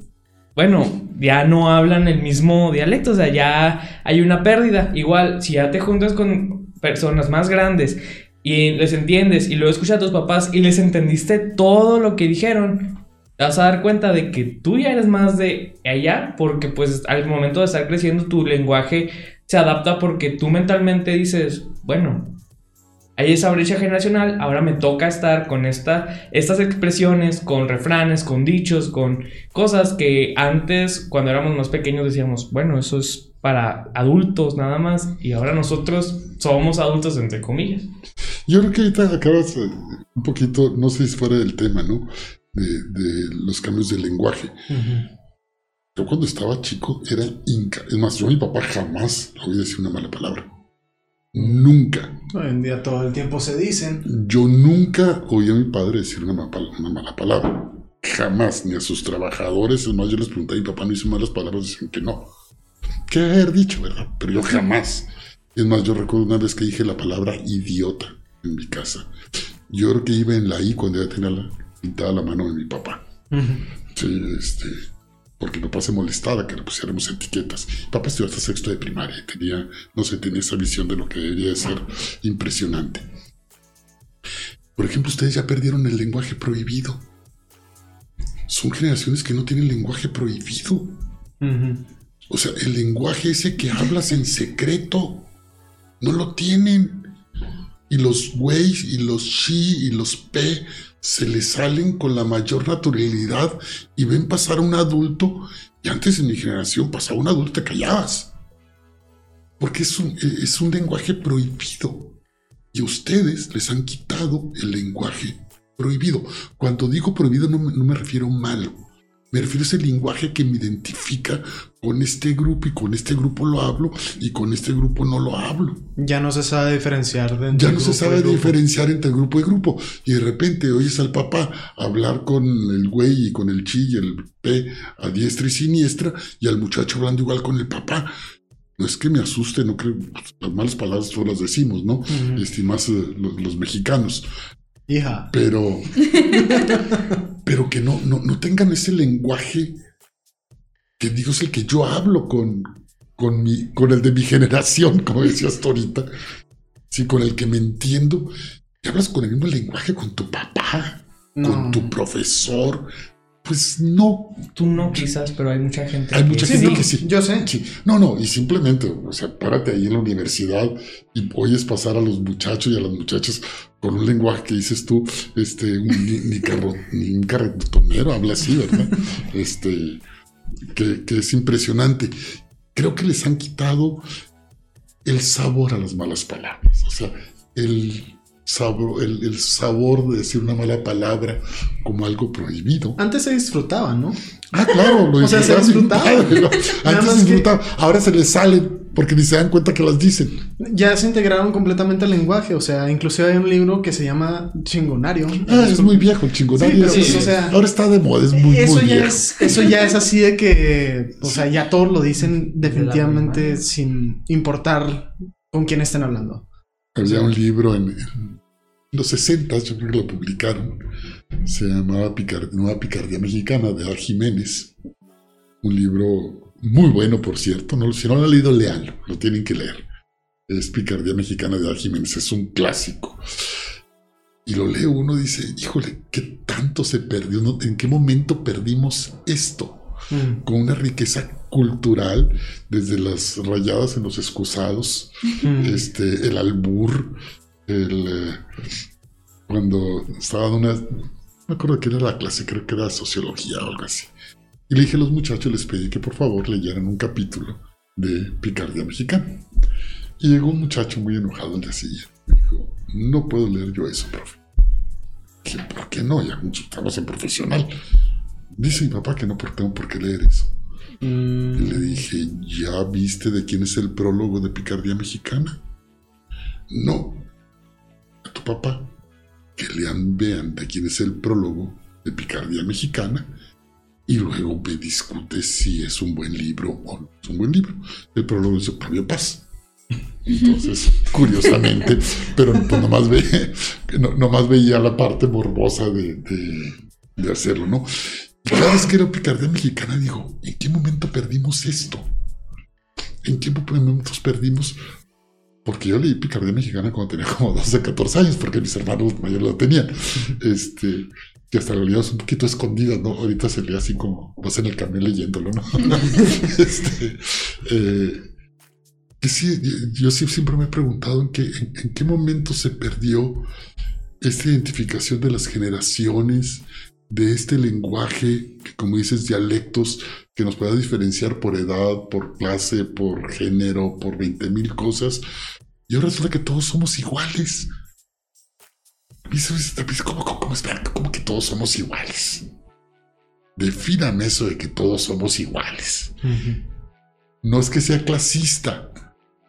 bueno, ya no hablan el mismo dialecto, o sea, ya hay una pérdida. Igual, si ya te juntas con personas más grandes y les entiendes y luego escuchas a tus papás y les entendiste todo lo que dijeron, te vas a dar cuenta de que tú ya eres más de allá, porque pues al momento de estar creciendo tu lenguaje se adapta porque tú mentalmente dices, bueno, hay esa brecha generacional, ahora me toca estar con esta, estas expresiones, con refranes, con dichos, con cosas que antes, cuando éramos más pequeños, decíamos, bueno, eso es para adultos nada más, y ahora nosotros somos adultos entre comillas. Yo creo que ahorita acabas eh, un poquito, no sé si fuera del tema, ¿no? De, de los cambios de lenguaje. Ujú. Yo cuando estaba chico era inca. Es más, yo a mi papá jamás le oí decir una mala palabra. Nunca. Hoy en día todo el tiempo se dicen. Yo nunca oí a mi padre decir una, ma- una mala palabra. Jamás, ni a sus trabajadores. Es más, yo les pregunté a mi papá, no hizo malas palabras, dicen que no. ¿Qué haber dicho, verdad? Pero yo jamás. Es más, yo recuerdo una vez que dije la palabra idiota en mi casa. Yo creo que iba en la I cuando ya tenía la, pintada la mano de mi papá. Sí, este. Porque papá se molestaba que le pusiéramos etiquetas. Papá estudió hasta sexto de primaria y tenía, no sé, tenía esa visión de lo que debería de ser impresionante. Por ejemplo, ustedes ya perdieron el lenguaje prohibido. Son generaciones que no tienen lenguaje prohibido. O sea, el lenguaje ese que hablas en secreto, no lo tienen. Y los güeyes y los chi y los p se les salen con la mayor naturalidad y ven pasar a un adulto. Y antes en mi generación pasaba un adulto te callabas. Porque es un, es un lenguaje prohibido. Y ustedes les han quitado el lenguaje prohibido. Cuando digo prohibido no me, no me refiero malo. Me refiero a ese lenguaje que me identifica con este grupo y con este grupo lo hablo y con este grupo no lo hablo. Ya no se sabe diferenciar de Ya no se grupo sabe diferenciar entre grupo y grupo. Y de repente oyes al papá hablar con el güey y con el chi y el p a diestra y siniestra y al muchacho hablando igual con el papá. No es que me asuste, no creo, las malas palabras solo las decimos, ¿no? Ujú. Este, y más eh, los, los mexicanos. Hija. Pero, [LAUGHS] pero que no, no, no tengan ese lenguaje que digo es el que yo hablo con, con, mi, con el de mi generación, [LAUGHS] como decías tú ahorita. Sí, con el que me entiendo. Y hablas con el mismo lenguaje con tu papá, No. con tu profesor. Pues no. Tú no quizás, pero hay mucha gente Hay que mucha Sí, gente no, que sí. Yo sé. Sí. No, no, y simplemente, o sea, párate ahí en la universidad y oyes pasar a los muchachos y a las muchachas con un lenguaje que dices tú, este, un, ni, ni carro- ni un carretonero habla así, ¿verdad? [LAUGHS] Este, que, que es impresionante. Creo que les han quitado el sabor a las malas palabras, o sea, el sabor, el, el sabor de decir una mala palabra como algo prohibido. Antes se disfrutaba, ¿no? Ah, claro, lo [LAUGHS] O sea, se disfrutaba. padre, ¿no? [LAUGHS] Nada Antes se que- disfrutaba, ahora se les salen porque ni se dan cuenta que las dicen. Ya se integraron completamente al lenguaje. O sea, inclusive hay un libro que se llama Chingonario. Ah, es muy viejo el chingonario. Sí, pero, es- o sea, ahora está de moda, es muy, eso muy ya viejo. es, eso ya es así de que, o sea, ya todos lo dicen definitivamente sin importar con quién estén hablando. Había un libro en, en los 60, yo creo que lo publicaron. Se llamaba Picar- Nueva Picardía Mexicana de Al Jiménez. Un libro muy bueno, por cierto. No, si no lo han leído, leanlo. Lo tienen que leer. Es Picardía Mexicana de Al Jiménez. Es un clásico. Y lo lee uno y dice, híjole, ¿qué tanto se perdió? ¿En qué momento perdimos esto? Mm. Con una riqueza cultural, desde las rayadas en los excusados, Mm. este, el albur, el, eh, cuando estaba dando una, no me acuerdo que era la clase, creo que era sociología o algo así. Y le dije a los muchachos, les pedí que por favor leyeran un capítulo de Picardía Mexicana. Y llegó un muchacho muy enojado el día siguiente. Me dijo, no puedo leer yo eso, profe. Dije, ¿por qué no? Ya estamos en profesional. Dice mi papá que no tengo por qué leer eso. Y Mm. le dije, ¿ya viste de quién es el prólogo de Picardía Mexicana? No. A tu papá. Que lean, vean de quién es el prólogo de Picardía Mexicana. Y luego me discute si es un buen libro o no es un buen libro. El prólogo es Octavio Paz. [LAUGHS] Entonces, curiosamente, pero pues nomás, ve, [LAUGHS] no, nomás veía la parte morbosa de, de- de hacerlo, ¿no? Cada vez que era picardía mexicana, digo, ¿en qué momento perdimos esto? ¿En qué momentos perdimos? Porque yo leí picardía mexicana cuando tenía como 12, 14 años, porque mis hermanos mayores lo tenían. Este, que hasta lo leíamos un poquito escondidas, ¿no? Ahorita se lee así como vas en el camión leyéndolo, ¿no? [LAUGHS] este, eh, que sí, yo sí siempre me he preguntado en qué, en, en qué momento se perdió esta identificación de las generaciones, de este lenguaje, que como dices, dialectos, que nos pueda diferenciar por edad, por clase, por género, por 20 mil cosas. Y ahora resulta que todos somos iguales. ¿Cómo, cómo, cómo, espera, cómo que todos somos iguales? Defíname eso de que todos somos iguales. No es que sea clasista,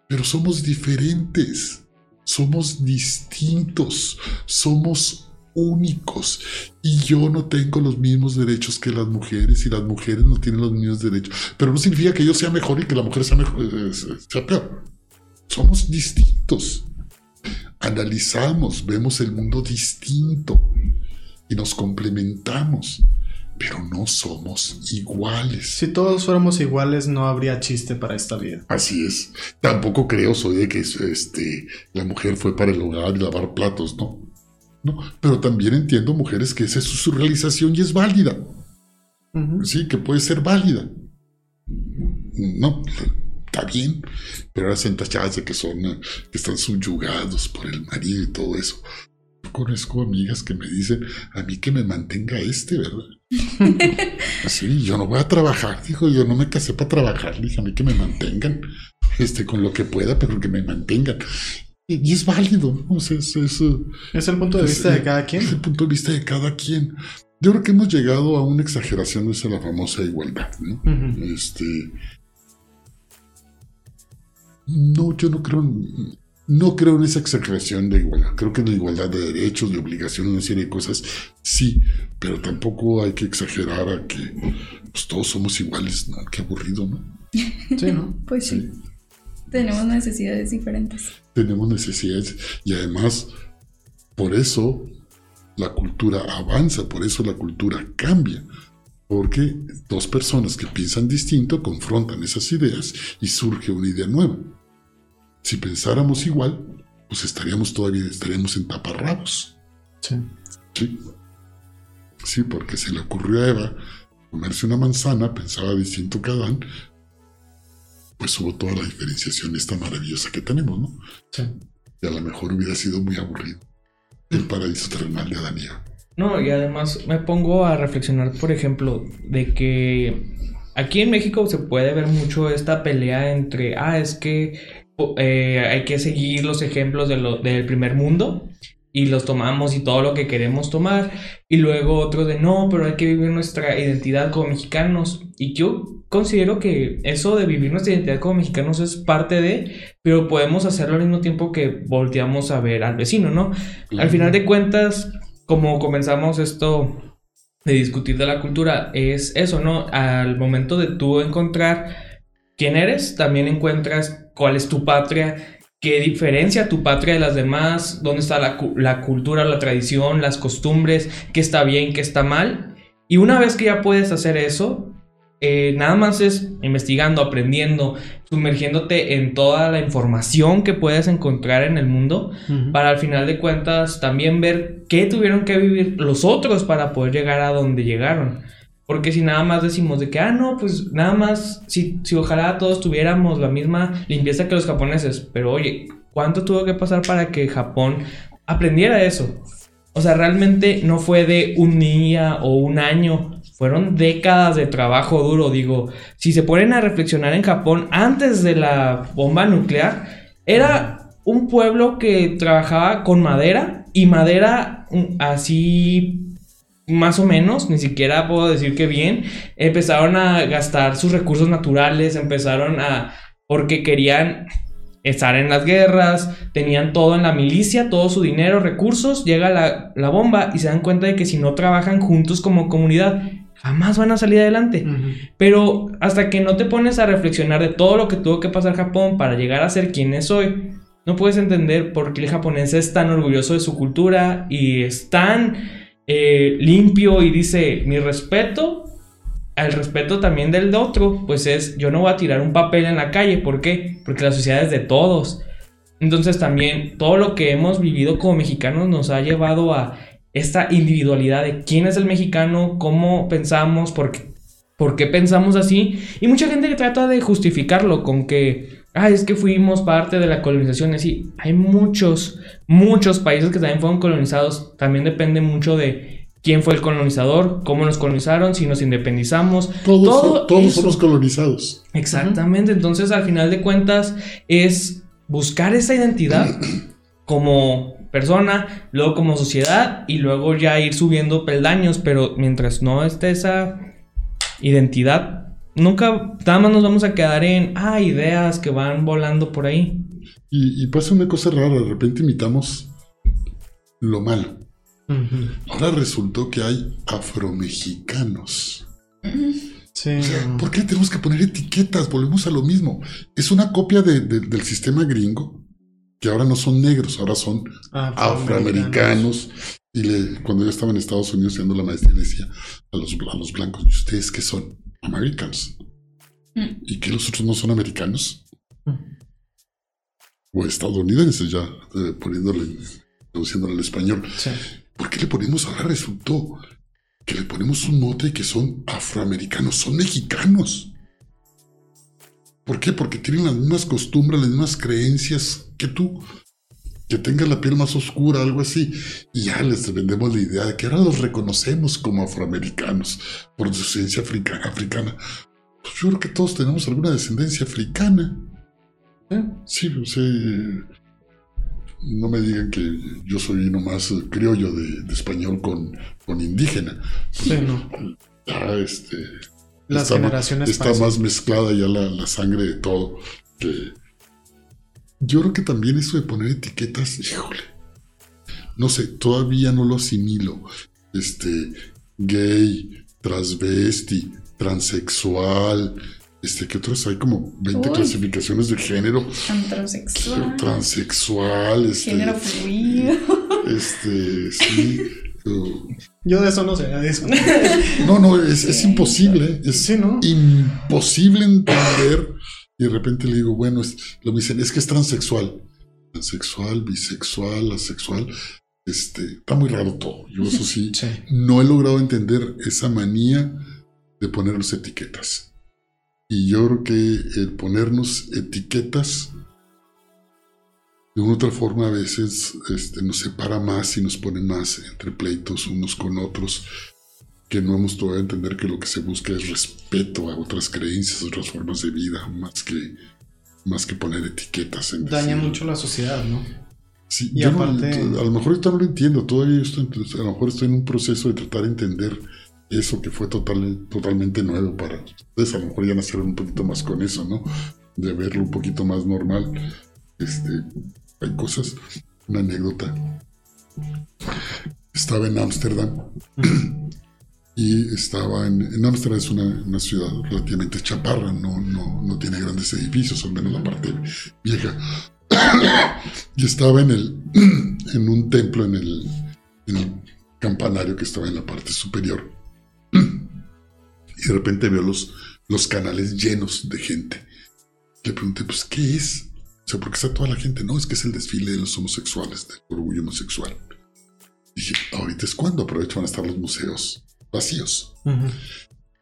pero somos diferentes. somos distintos, somos únicos y yo no tengo los mismos derechos que las mujeres y las mujeres no tienen los mismos derechos. Pero no significa que yo sea mejor y que la mujer sea, mejor, eh, sea peor. Somos distintos. Analizamos, vemos el mundo distinto y nos complementamos pero no somos iguales. Si todos fuéramos iguales, no habría chiste para esta vida. Así es. Tampoco creo, soy de que este, la mujer fue para el hogar y lavar platos, ¿no? No, pero también entiendo mujeres que esa es su realización y es válida. Sí, que puede ser válida. No, está bien, pero ahora se tachadas de que son, que están subyugados por el marido y todo eso conozco amigas que me dicen, a mí que me mantenga este, ¿verdad? [LAUGHS] Así, yo no voy a trabajar, dijo, yo no me casé para trabajar, dije, a mí que me mantengan, este, con lo que pueda, pero que me mantengan. Y, es válido, ¿no? es, es, el punto de vista de cada quien. Es el punto de vista de cada quien. Yo creo que hemos llegado a una exageración de la famosa igualdad, ¿no? Este. No, yo no creo. No creo en esa exageración de igualdad. Creo que en la igualdad de derechos, de obligaciones, una serie de cosas, sí, pero tampoco hay que exagerar a que pues, todos somos iguales, ¿no? Qué aburrido, ¿no? Sí, ¿no? [LAUGHS] pues sí. Tenemos necesidades diferentes. Tenemos necesidades y además, por eso la cultura avanza, por eso la cultura cambia. Porque dos personas que piensan distinto confrontan esas ideas y surge una idea nueva. Si pensáramos igual, pues estaríamos todavía, estaríamos en taparrabos. Sí. Sí. Sí, porque se le ocurrió a Eva comerse una manzana, pensaba distinto que Adán, pues hubo toda la diferenciación esta maravillosa que tenemos, ¿no? Sí. Y a lo mejor hubiera sido muy aburrido el paraíso terrenal de Adán y Eva. No, y además me pongo a reflexionar, por ejemplo, de que aquí en México se puede ver mucho esta pelea entre, ah, es que eh, hay que seguir los ejemplos de lo, del primer mundo y los tomamos y todo lo que queremos tomar. Y luego otro de no, pero hay que vivir nuestra identidad como mexicanos. Y yo considero que eso de vivir nuestra identidad como mexicanos es parte de, pero podemos hacerlo al mismo tiempo que volteamos a ver al vecino, ¿no? Al final de cuentas, como comenzamos esto de discutir de la cultura, es eso, ¿no? Al momento de tú encontrar quién eres, también encuentras cuál es tu patria, qué diferencia tu patria de las demás, dónde está la, cultura, la tradición, las costumbres, qué está bien, qué está mal. Y una vez que ya puedes hacer eso, eh, nada más es investigando, aprendiendo, sumergiéndote en toda la información que puedes encontrar en el mundo, para al final de cuentas también ver qué tuvieron que vivir los otros para poder llegar a donde llegaron. Porque si nada más decimos de que, ah, no, pues nada más, si, si ojalá todos tuviéramos la misma limpieza que los japoneses. Pero oye, ¿cuánto tuvo que pasar para que Japón aprendiera eso? O sea, realmente no fue de un día o un año, fueron décadas de trabajo duro. Digo, si se ponen a reflexionar en Japón antes de la bomba nuclear, era un pueblo que trabajaba con madera y madera mm, así más o menos, ni siquiera puedo decir que bien, empezaron a gastar sus recursos naturales, empezaron a, porque querían estar en las guerras, tenían todo en la milicia, todo su dinero, recursos, llega la, bomba y se dan cuenta de que si no trabajan juntos como comunidad, jamás van a salir adelante. Pero hasta que no te pones a reflexionar de todo lo que tuvo que pasar Japón para llegar a ser quien es hoy, no puedes entender por qué el japonés es tan orgulloso de su cultura y es tan eh, limpio y dice mi respeto, al respeto también del otro, pues es yo no voy a tirar un papel en la calle, ¿por qué? Porque la sociedad es de todos. Entonces también todo lo que hemos vivido como mexicanos nos ha llevado a esta individualidad de quién es el mexicano, cómo pensamos, por qué, por qué pensamos así. Y mucha gente que trata de justificarlo con que ah, es que fuimos parte de la colonización. Así, hay muchos, muchos países que también fueron colonizados. También depende mucho de quién fue el colonizador, cómo nos colonizaron, si nos independizamos. Todos, todos somos colonizados. Exactamente. Entonces, al final de cuentas, es buscar esa identidad [CLEARS THROAT] como persona, luego como sociedad y luego ya ir subiendo peldaños, pero mientras no esté esa identidad, nunca, nada más nos vamos a quedar en, ah, ideas que van volando por ahí. Y, y pasa una cosa rara, de repente imitamos lo malo. Ahora resultó que hay afromexicanos. Sí. O sea, ¿por qué tenemos que poner etiquetas? Volvemos a lo mismo. Es una copia de- de- del sistema gringo, que ahora no son negros, ahora son afroamericanos. Y le- cuando yo estaba en Estados Unidos haciendo la maestría, le decía a los, a los blancos, ¿y ustedes qué son? Americans. Mm. ¿Y que los otros no son americanos? Mm. O estadounidenses, ya eh, poniéndole, traduciéndole al español. Sí. ¿Por qué le ponemos ahora? Resultó que le ponemos un mote que son afroamericanos, son mexicanos. ¿Por qué? Porque tienen las mismas costumbres, las mismas creencias que tú. Que tengan la piel más oscura, algo así. Y ya les vendemos la idea de que ahora los reconocemos como afroamericanos por descendencia africa- africana. Pues yo creo que todos tenemos alguna descendencia africana. Sí, o sea, no me digan que yo soy nomás criollo de, de español con, con indígena. Sí, no. Ya, este, Las está, generaciones está más mezclada ya la, la sangre de todo. Que yo creo que también eso de poner etiquetas, híjole, no sé, todavía no lo asimilo. Este, gay, transvesti, transexual, este, que otras hay como 20 Uy. clasificaciones de género. Transexual. Transexual, este, Género fluido. este, sí. Uh, Yo de eso no sé. de eso. [LAUGHS] no, no, es, es imposible. Es Sí, ¿no? imposible entender. Y de repente le digo, bueno, es, lo me dicen, es que es transexual. Transexual, bisexual, asexual. Este, está muy raro todo. Yo eso sí, [LAUGHS] Sí. no he logrado entender esa manía de ponernos etiquetas. Y yo creo que el ponernos etiquetas de una u otra forma a veces este, nos separa más y nos pone más entre pleitos unos con otros que no hemos todavía entender que lo que se busca es respeto a otras creencias, otras formas de vida, más que, más que poner etiquetas. En Daña decir- mucho la sociedad, ¿no? Sí, Y yo no- aparte- a lo mejor ahorita no lo entiendo, todavía estoy, a lo mejor estoy en un proceso de tratar de entender eso que fue total, totalmente nuevo para ustedes, a lo mejor ya nacieron un poquito más con eso, ¿no? De verlo un poquito más normal. Este, hay cosas, una anécdota. Estaba en Ámsterdam [CLEARS THROAT] y estaba en, en Ámsterdam es una, una ciudad relativamente chaparra, no, no, no tiene grandes edificios, al menos la parte vieja. [CLEARS THROAT] y estaba en el [CLEARS THROAT] en un templo en el, en el campanario que estaba en la parte superior. y de repente veo los, los canales llenos de gente. Le pregunté, pues, ¿qué es? O sea, ¿por qué está toda la gente? No, es que es el desfile de los homosexuales, del orgullo homosexual. Dije, ahorita es cuando aprovecho van a estar los museos vacíos. Ujú.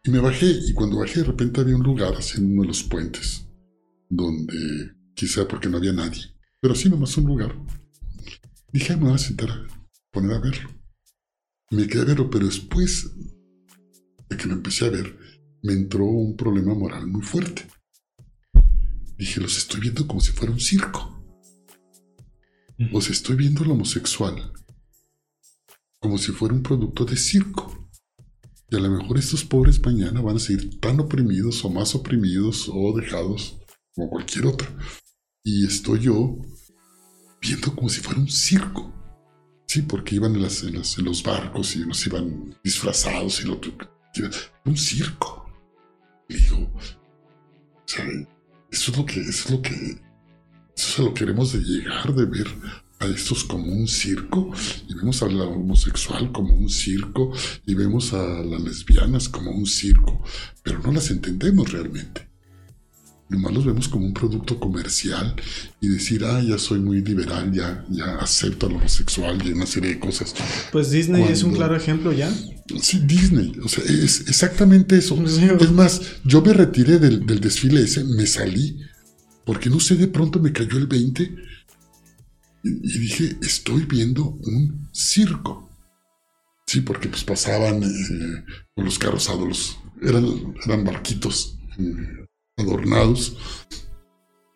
Y me bajé, y cuando bajé de repente había un lugar así en uno de los puentes, donde quizá porque no había nadie, pero sí nomás un lugar. Dije, "Ah, me voy a sentar a poner a verlo. Me quedé a verlo, pero después de que lo empecé a ver, me entró un problema moral muy fuerte. Dije, los estoy viendo como si fuera un circo. Sea, estoy viendo al homosexual como si fuera un producto de circo. Y a lo mejor estos pobres mañana van a seguir tan oprimidos o más oprimidos o dejados como cualquier otro. Y estoy yo viendo como si fuera un circo. Sí, porque iban en, las- en las- en los barcos y unos iban disfrazados y lo otro. Un circo. Y digo, sea, eso es lo que, eso es lo que, eso es lo que queremos de llegar, de ver a estos como un circo y vemos a la homosexual como un circo y vemos a las lesbianas como un circo, pero no las entendemos realmente. Nomás los vemos como un producto comercial y decir, ah, ya soy muy liberal, ya, ya acepto al homosexual y una serie de cosas. Pues Disney es un claro ejemplo ya. Sí, Disney, o sea, es exactamente eso. [LAUGHS] Sí. Es más, yo me retiré del, del desfile ese, me salí, porque no sé, de pronto me cayó el 20 y, dije, estoy viendo un circo. Sí, porque pues pasaban eh, con los carros adornos, eran, eran barquitos eh, adornados.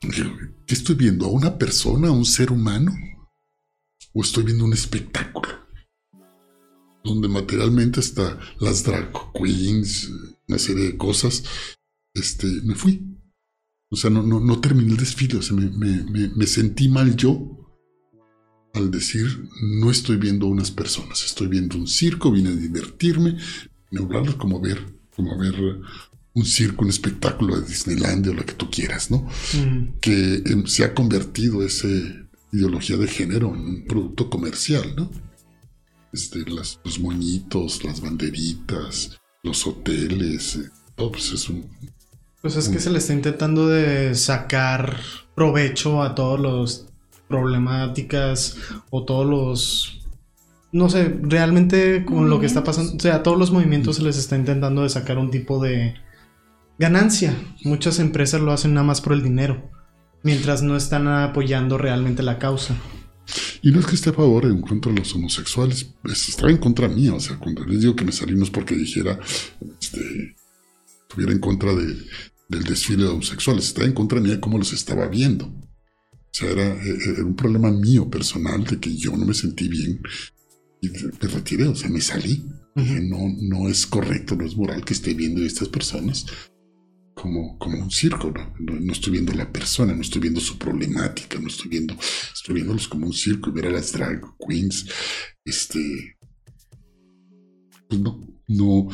¿Qué estoy viendo? ¿A una persona, a un ser humano? ¿O estoy viendo un espectáculo? donde materialmente está las drag queens, una serie de cosas, este, me fui. O sea, no, no, no terminé el desfile, o sea, me, me- me- sentí mal yo al decir, no estoy viendo unas personas, estoy viendo un circo, vine a divertirme, vine a hablarles como ver, como ver un circo, un espectáculo de Disneylandia o lo que tú quieras, ¿no? Mm. que em, se ha convertido esa ideología de género en un producto comercial, ¿no? Este, las- los moñitos, las banderitas, los hoteles, eh, todo pues es un... Pues es que se le está intentando de sacar provecho a todos los problemáticas o todos los no sé, realmente con lo que está pasando, o sea, a todos los movimientos se les está intentando de sacar un tipo de ganancia. Muchas empresas lo hacen nada más por el dinero, mientras no están apoyando realmente la causa. Y no es que esté a favor en contra de los homosexuales, es- estaba en contra mía, o sea, cuando les digo que me no es porque dijera, este, estuviera en contra de- del desfile de homosexuales, estaba en contra mía de cómo los estaba viendo. O sea, era, eh, era un problema mío personal de que yo no me sentí bien y me retiré, o sea, me salí. Dije, no, no es correcto, no es moral que esté viendo a estas personas como, como un circo, ¿no? ¿no? estoy viendo la persona, no estoy viendo su problemática, no estoy viendo, estoy viéndolos como un circo y ver a las drag queens, este, pues no, no,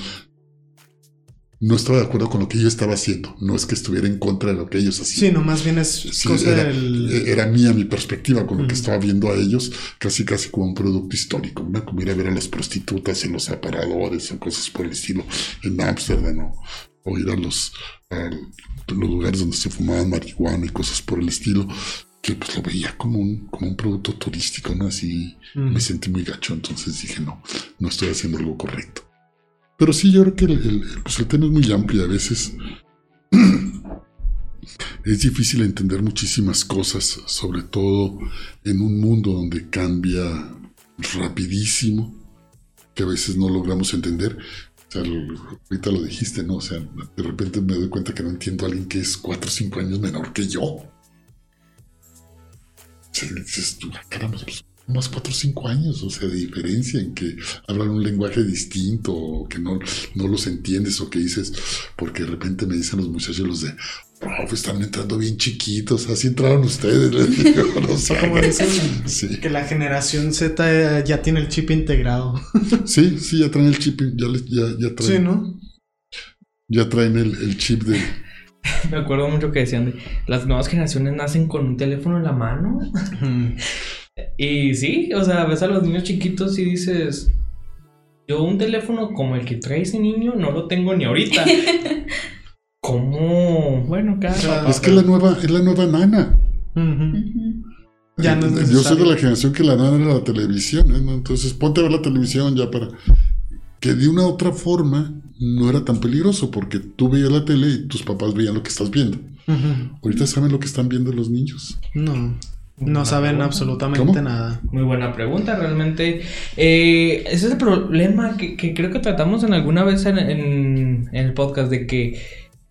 no estaba de acuerdo con lo que yo estaba haciendo, no es que estuviera en contra de lo que ellos hacían. Sí, no, más bien es Sí, cosa era, del... era mía mi perspectiva con lo que estaba viendo a ellos, casi casi como un producto histórico, ¿no? como ir a ver a las prostitutas en los aparadores o cosas por el estilo en Ámsterdam ¿no? O ir a los, a los lugares donde se fumaban marihuana y cosas por el estilo, que pues lo veía como un, como un producto turístico, ¿no? Así Mm. me sentí muy gacho, entonces dije, no, no estoy haciendo algo correcto. Pero sí, yo creo que el, el- pues el tema es muy amplio y a veces [CLEARS THROAT] es difícil entender muchísimas cosas, sobre todo en un mundo donde cambia rapidísimo, que a veces no logramos entender. Sea, ahorita lo dijiste, ¿no? O sea, de repente me doy cuenta que no entiendo a alguien que es 4 o 5 años menor que yo. O sea, dices tú, "Ah, caramba, pues, más 4 o 5 años, o sea, de diferencia en que hablan un lenguaje distinto, o que no, no los entiendes, o que dices, porque de repente me dicen los muchachos los de, profe, están entrando bien chiquitos, así entraron ustedes, les digo, [LAUGHS] no sé. como dicen Sí. que la generación Z ya tiene el chip integrado. [LAUGHS] Sí, sí, ya traen el chip, ya, les- ya, ya traen, Sí, ¿no? ya traen el, el chip de... [LAUGHS] Me acuerdo mucho que decían de las nuevas generaciones nacen con un teléfono en la mano. Y sí, o sea, ves a los niños chiquitos y dices, yo un teléfono como el que trae ese niño no lo tengo ni ahorita. ¿Cómo? Bueno, cada papá, Es que la nueva, es la nueva nana. Ujú. Ujú. Ya no es Yo soy de la generación que la nana era la televisión, ¿eh? ¿no? Entonces ponte a ver la televisión ya para... Que de una u otra forma no era tan peligroso porque tú veías la tele y tus papás veían lo que estás viendo. Ahorita saben lo que están viendo los niños. No, no saben absolutamente ¿Cómo? nada. Muy buena pregunta, realmente. Eh, ese es el problema que, que creo que tratamos en alguna vez en, en- en el podcast, de que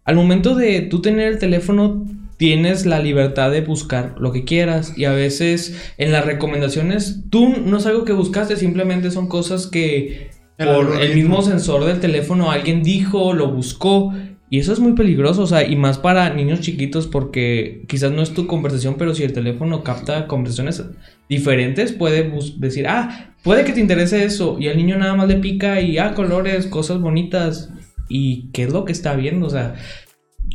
al momento de tú tener el teléfono tienes la libertad de buscar lo que quieras y a veces en las recomendaciones tú no es algo que buscaste, simplemente son cosas que El por el mismo sensor del teléfono alguien dijo, lo buscó. Y eso es muy peligroso, o sea, y más para niños chiquitos porque quizás no es tu conversación, pero si el teléfono capta conversaciones diferentes, puede decir, ah, puede que te interese eso. Y al niño nada más le pica y, ah, colores, cosas bonitas. ¿Y qué es lo que está viendo? O sea,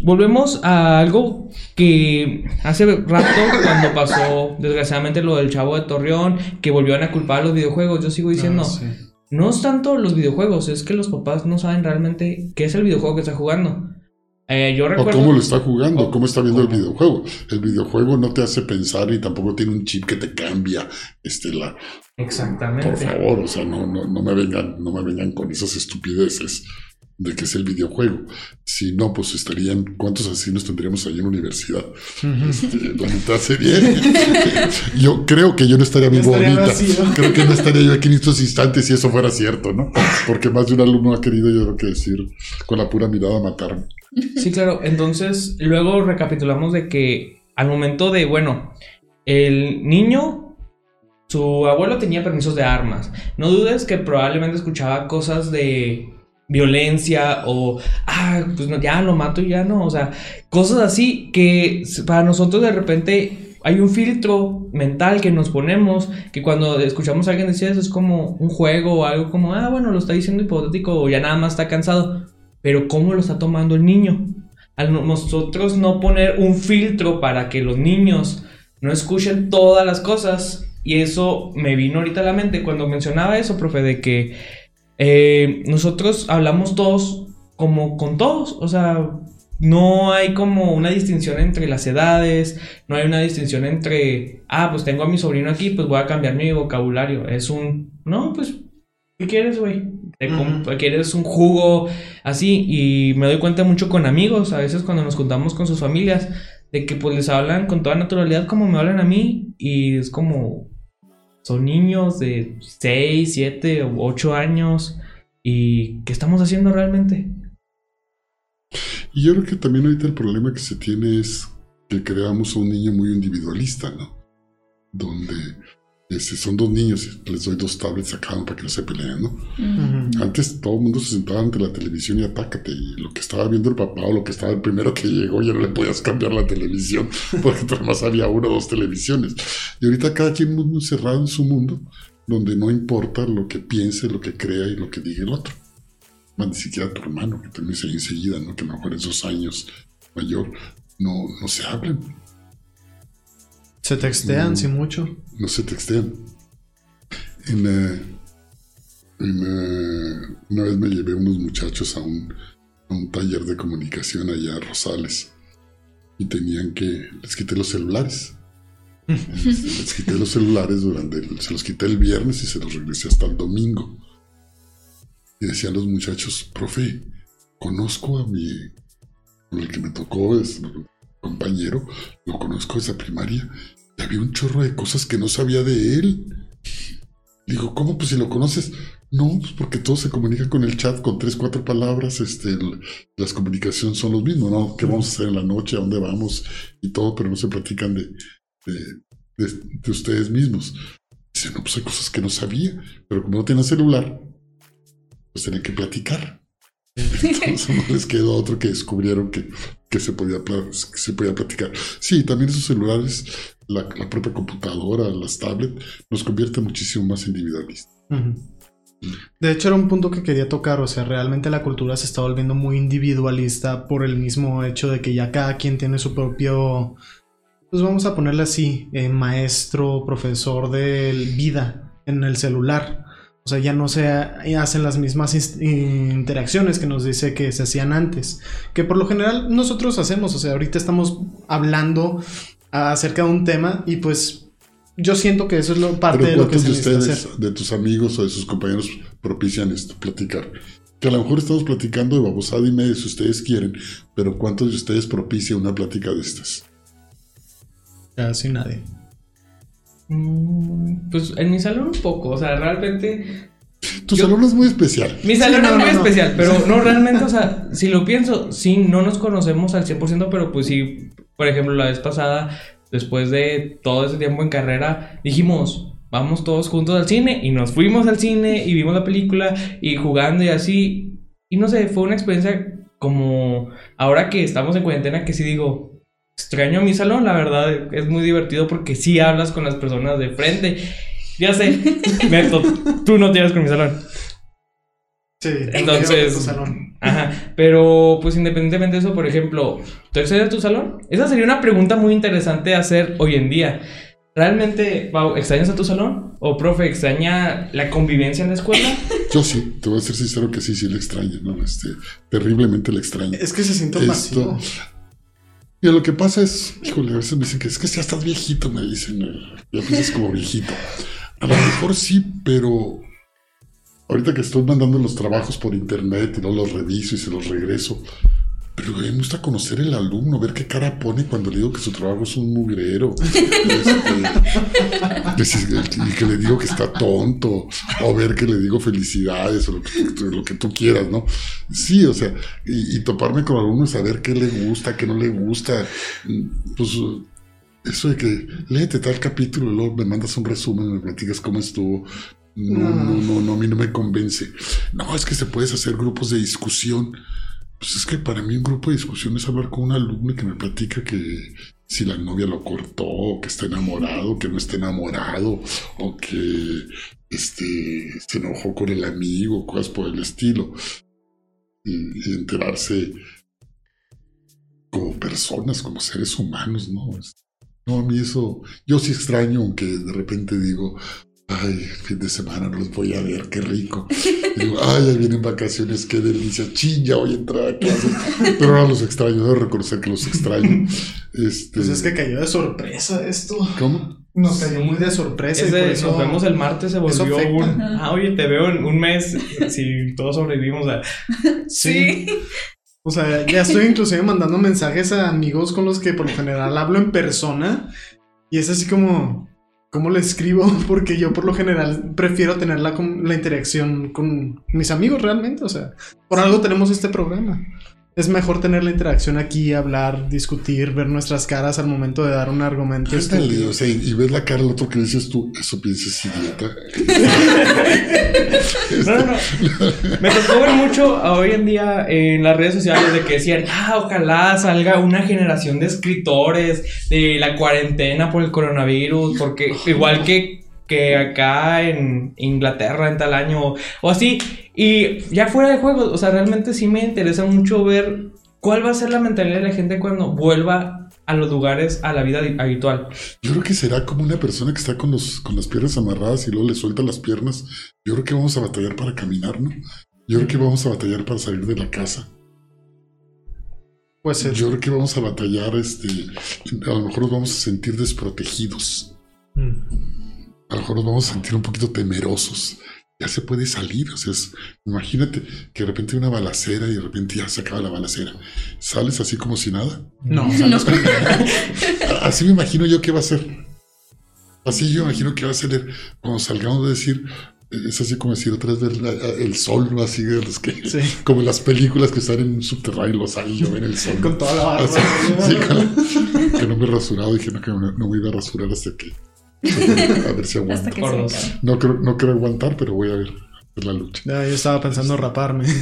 volvemos a algo que hace rato, cuando pasó desgraciadamente lo del chavo de Torreón, que volvieron a culpar a los videojuegos, yo sigo diciendo, Ah, sí. no es tanto los videojuegos, es que los papás no saben realmente qué es el videojuego que está jugando. Eh, yo O recuerdo. cómo lo está jugando, o cómo está viendo el videojuego. El videojuego no te hace pensar y tampoco tiene un chip que te cambia este, la, Exactamente. Por favor, o sea, no, no, no me vengan, no me vengan con esas estupideces de que es el videojuego. Si no, pues estarían, ¿cuántos asesinos tendríamos ahí en la universidad? Este, la mitad sería. [LAUGHS] yo creo que yo no estaría vivo Estaría ahorita. vacío. [LAUGHS] Creo que no estaría yo aquí en estos instantes si eso fuera cierto, ¿no? Porque más de un alumno ha querido, yo creo que decir, con la pura mirada matarme. Sí, claro. Entonces, luego recapitulamos de que al momento de, bueno, el niño, su abuelo tenía permisos de armas. No dudes que probablemente escuchaba cosas de violencia o, ah, pues no, ya lo mato y ya no, o sea, cosas así que para nosotros de repente hay un filtro mental que nos ponemos que cuando escuchamos a alguien decir eso es como un juego o algo como, ah, bueno, lo está diciendo hipotético o ya nada más está cansado, pero ¿cómo lo está tomando el niño? Al nosotros no poner un filtro para que los niños no escuchen todas las cosas, y eso me vino ahorita a la mente cuando mencionaba eso, profe, de que eh, nosotros hablamos todos como con todos, o sea, no hay como una distinción entre las edades, no hay una distinción entre, ah, pues tengo a mi sobrino aquí, pues voy a cambiar mi vocabulario. Es un, no, pues, ¿qué quieres, güey? ¿Quieres un jugo así? Y me doy cuenta mucho con amigos, a veces cuando nos juntamos con sus familias, de que pues les hablan con toda naturalidad como me hablan a mí y es como, son niños de 6, 7 o 8 años. ¿Y qué estamos haciendo realmente? Y yo creo que también ahorita el problema que se tiene es que creamos a un niño muy individualista, ¿no? Donde este, son dos niños, les doy dos tablets a cada para que no se peleen, ¿no? Antes todo el mundo se sentaba ante la televisión y atácate, y lo que estaba viendo el papá o lo que estaba el primero que llegó ya no le podías cambiar la televisión, [LAUGHS] porque además había una o dos televisiones. Y ahorita cada quien muy encerrado en su mundo, donde no importa lo que piense, lo que crea y lo que diga el otro. Más ni siquiera tu hermano, que también se enseguida, ¿no? Que a lo mejor esos años mayor, no, no se hablen se textean, sin mucho. No se textean. En, una vez me llevé unos muchachos a un, taller de comunicación allá a Rosales y tenían que. Les quité los celulares. [LAUGHS] les quité los celulares durante. se los quité el viernes y se los regresé hasta el domingo. Y decían los muchachos, profe, conozco a mi. el que me tocó, es compañero, lo conozco desde primaria, había un chorro de cosas que no sabía de él. Digo, ¿cómo? Pues si lo conoces. No, pues porque todo se comunica con el chat con tres, cuatro palabras. Este, las comunicaciones son los mismos, ¿no? ¿Qué vamos a hacer en la noche? ¿A dónde vamos? Y todo, pero no se platican de, de, ustedes mismos. Dice, no, pues hay cosas que no sabía, pero como no tienen celular, pues tienen que platicar. [LAUGHS] Les quedó otro que descubrieron que, que, se podía, que se podía platicar. Sí, también esos celulares la, propia computadora, las tablets, nos convierte muchísimo más individualistas. De hecho, era un punto que quería tocar, o sea, realmente la cultura se está volviendo muy individualista por el mismo hecho de que ya cada quien tiene su propio, pues vamos a ponerle así, eh, maestro, profesor de vida en el celular. O sea, ya no se hacen las mismas interacciones que nos dice que se hacían antes. Que por lo general nosotros hacemos. O sea, ahorita estamos hablando acerca de un tema y pues yo siento que eso es lo, parte de lo que se de ustedes, de tus amigos o de sus compañeros propician esto, platicar? Que a lo mejor estamos platicando de babosada y medio si ustedes quieren, pero ¿cuántos de ustedes propician una plática de estas? Casi nadie. Mm, pues en mi salón un poco, o sea, realmente tu salón es muy especial. Mi salón es muy especial, pero no realmente, o sea, si lo pienso, sí, no nos conocemos al 100%, pero pues sí, por ejemplo, la vez pasada, después de todo ese tiempo en carrera, dijimos, vamos todos juntos al cine y nos fuimos al cine y vimos la película y jugando y así. Y no sé, fue una experiencia como ahora que estamos en cuarentena que sí digo, extraño mi salón, la verdad es muy divertido porque sí hablas con las personas de frente. Ya sé, [LAUGHS] tú no tienes con mi salón. Sí, entonces. salón. Ajá. Pero, pues independientemente de eso, por ejemplo, ¿tú extrañas tu salón? Esa sería una pregunta muy interesante hacer hoy en día. ¿Realmente, Pau, extrañas a tu salón? ¿O, profe, extraña la convivencia en la escuela? [LAUGHS] Yo sí, te voy a ser sincero que sí, sí le extraño, ¿no? Este, terriblemente le extraño. Es que se siente vacío. Y lo que pasa es, híjole, a veces me dicen que es que ya estás viejito, me dicen. Ya piensas como viejito. A lo mejor sí, pero ahorita que estoy mandando los trabajos por internet y no los reviso y se los regreso, pero me gusta conocer el alumno, ver qué cara pone cuando le digo que su trabajo es un mugrero. [LAUGHS] Este, y que le digo que está tonto, o ver que le digo felicidades, o lo que, tú quieras, ¿no? Sí, o sea, y, toparme con el alumno y saber qué le gusta, qué no le gusta. Pues eso de que léete tal capítulo y luego me mandas un resumen, me platicas cómo estuvo, No, no, no, no, a mí no me convence. No, es que se puedes hacer grupos de discusión. Pues es que para mí un grupo de discusión es hablar con un alumno que me platica que si la novia lo cortó, que está enamorado, que no está enamorado, o que este, se enojó con el amigo, cosas por el estilo. Y enterarse como personas, como seres humanos, ¿no? No, a mí eso, yo sí extraño, aunque de repente digo, ay, fin de semana no los voy a ver, qué rico. Y digo, ay, ya vienen vacaciones, qué delicia, chin, ya voy a entrar a clase. Pero ahora los extraño, debo reconocer que los extraño. Este, Pues es que cayó de sorpresa esto. ¿Cómo? Nos cayó muy de sorpresa. y por Ese, eso- nos vemos el martes, se volvió un... Ah, oye, te veo en un mes si todos sobrevivimos a... Sí. O sea, ya estoy inclusive mandando mensajes a amigos con los que por lo general hablo en persona. Y es así como, ¿cómo le escribo? [LAUGHS] Porque yo por lo general prefiero tener la, la interacción con mis amigos realmente. O sea, por algo tenemos este programa. Es mejor tener la interacción aquí, hablar, discutir, ver nuestras caras al momento de dar un argumento. Ándale, o sea, y, ves la cara del otro que dices tú, eso piensas idiota. [LAUGHS] No, no, no. Me tocó ver mucho a hoy en día en las redes sociales de que decían, ah, ojalá salga una generación de escritores de la cuarentena por el coronavirus, porque igual que, que acá en Inglaterra en tal año o, o así. Y ya fuera de juego, o sea, realmente sí me interesa mucho ver cuál va a ser la mentalidad de la gente cuando vuelva a los lugares, a la vida habitual. Yo creo que será como una persona que está con, los, con las piernas amarradas y luego le suelta las piernas. Yo creo que vamos a batallar para caminar, ¿no? Yo creo que vamos a batallar para salir de la casa. Pues es- Yo creo que vamos a batallar, este, a lo mejor nos vamos a sentir desprotegidos. A lo mejor nos vamos a sentir un poquito temerosos. Ya se puede salir, o sea, es- imagínate que de repente hay una balacera y de repente ya se acaba la balacera. Sales así como si nada. No, No. [LAUGHS] Así me imagino yo que va a ser. Así yo imagino que va a ser cuando salgamos de decir, es así como decir otra vez ver la- el sol, ¿no? Así de los que, Sí. [LAUGHS] como las películas que están en un subterráneo y los salen y ven el sol. con toda la barba. Así, sí, con- que no me he rasurado, dije no, que no, no me iba a rasurar hasta que, a ver si acabe. No creo, no creo aguantar, pero voy a ver, la lucha. Ya, yo estaba pensando raparme. [LAUGHS]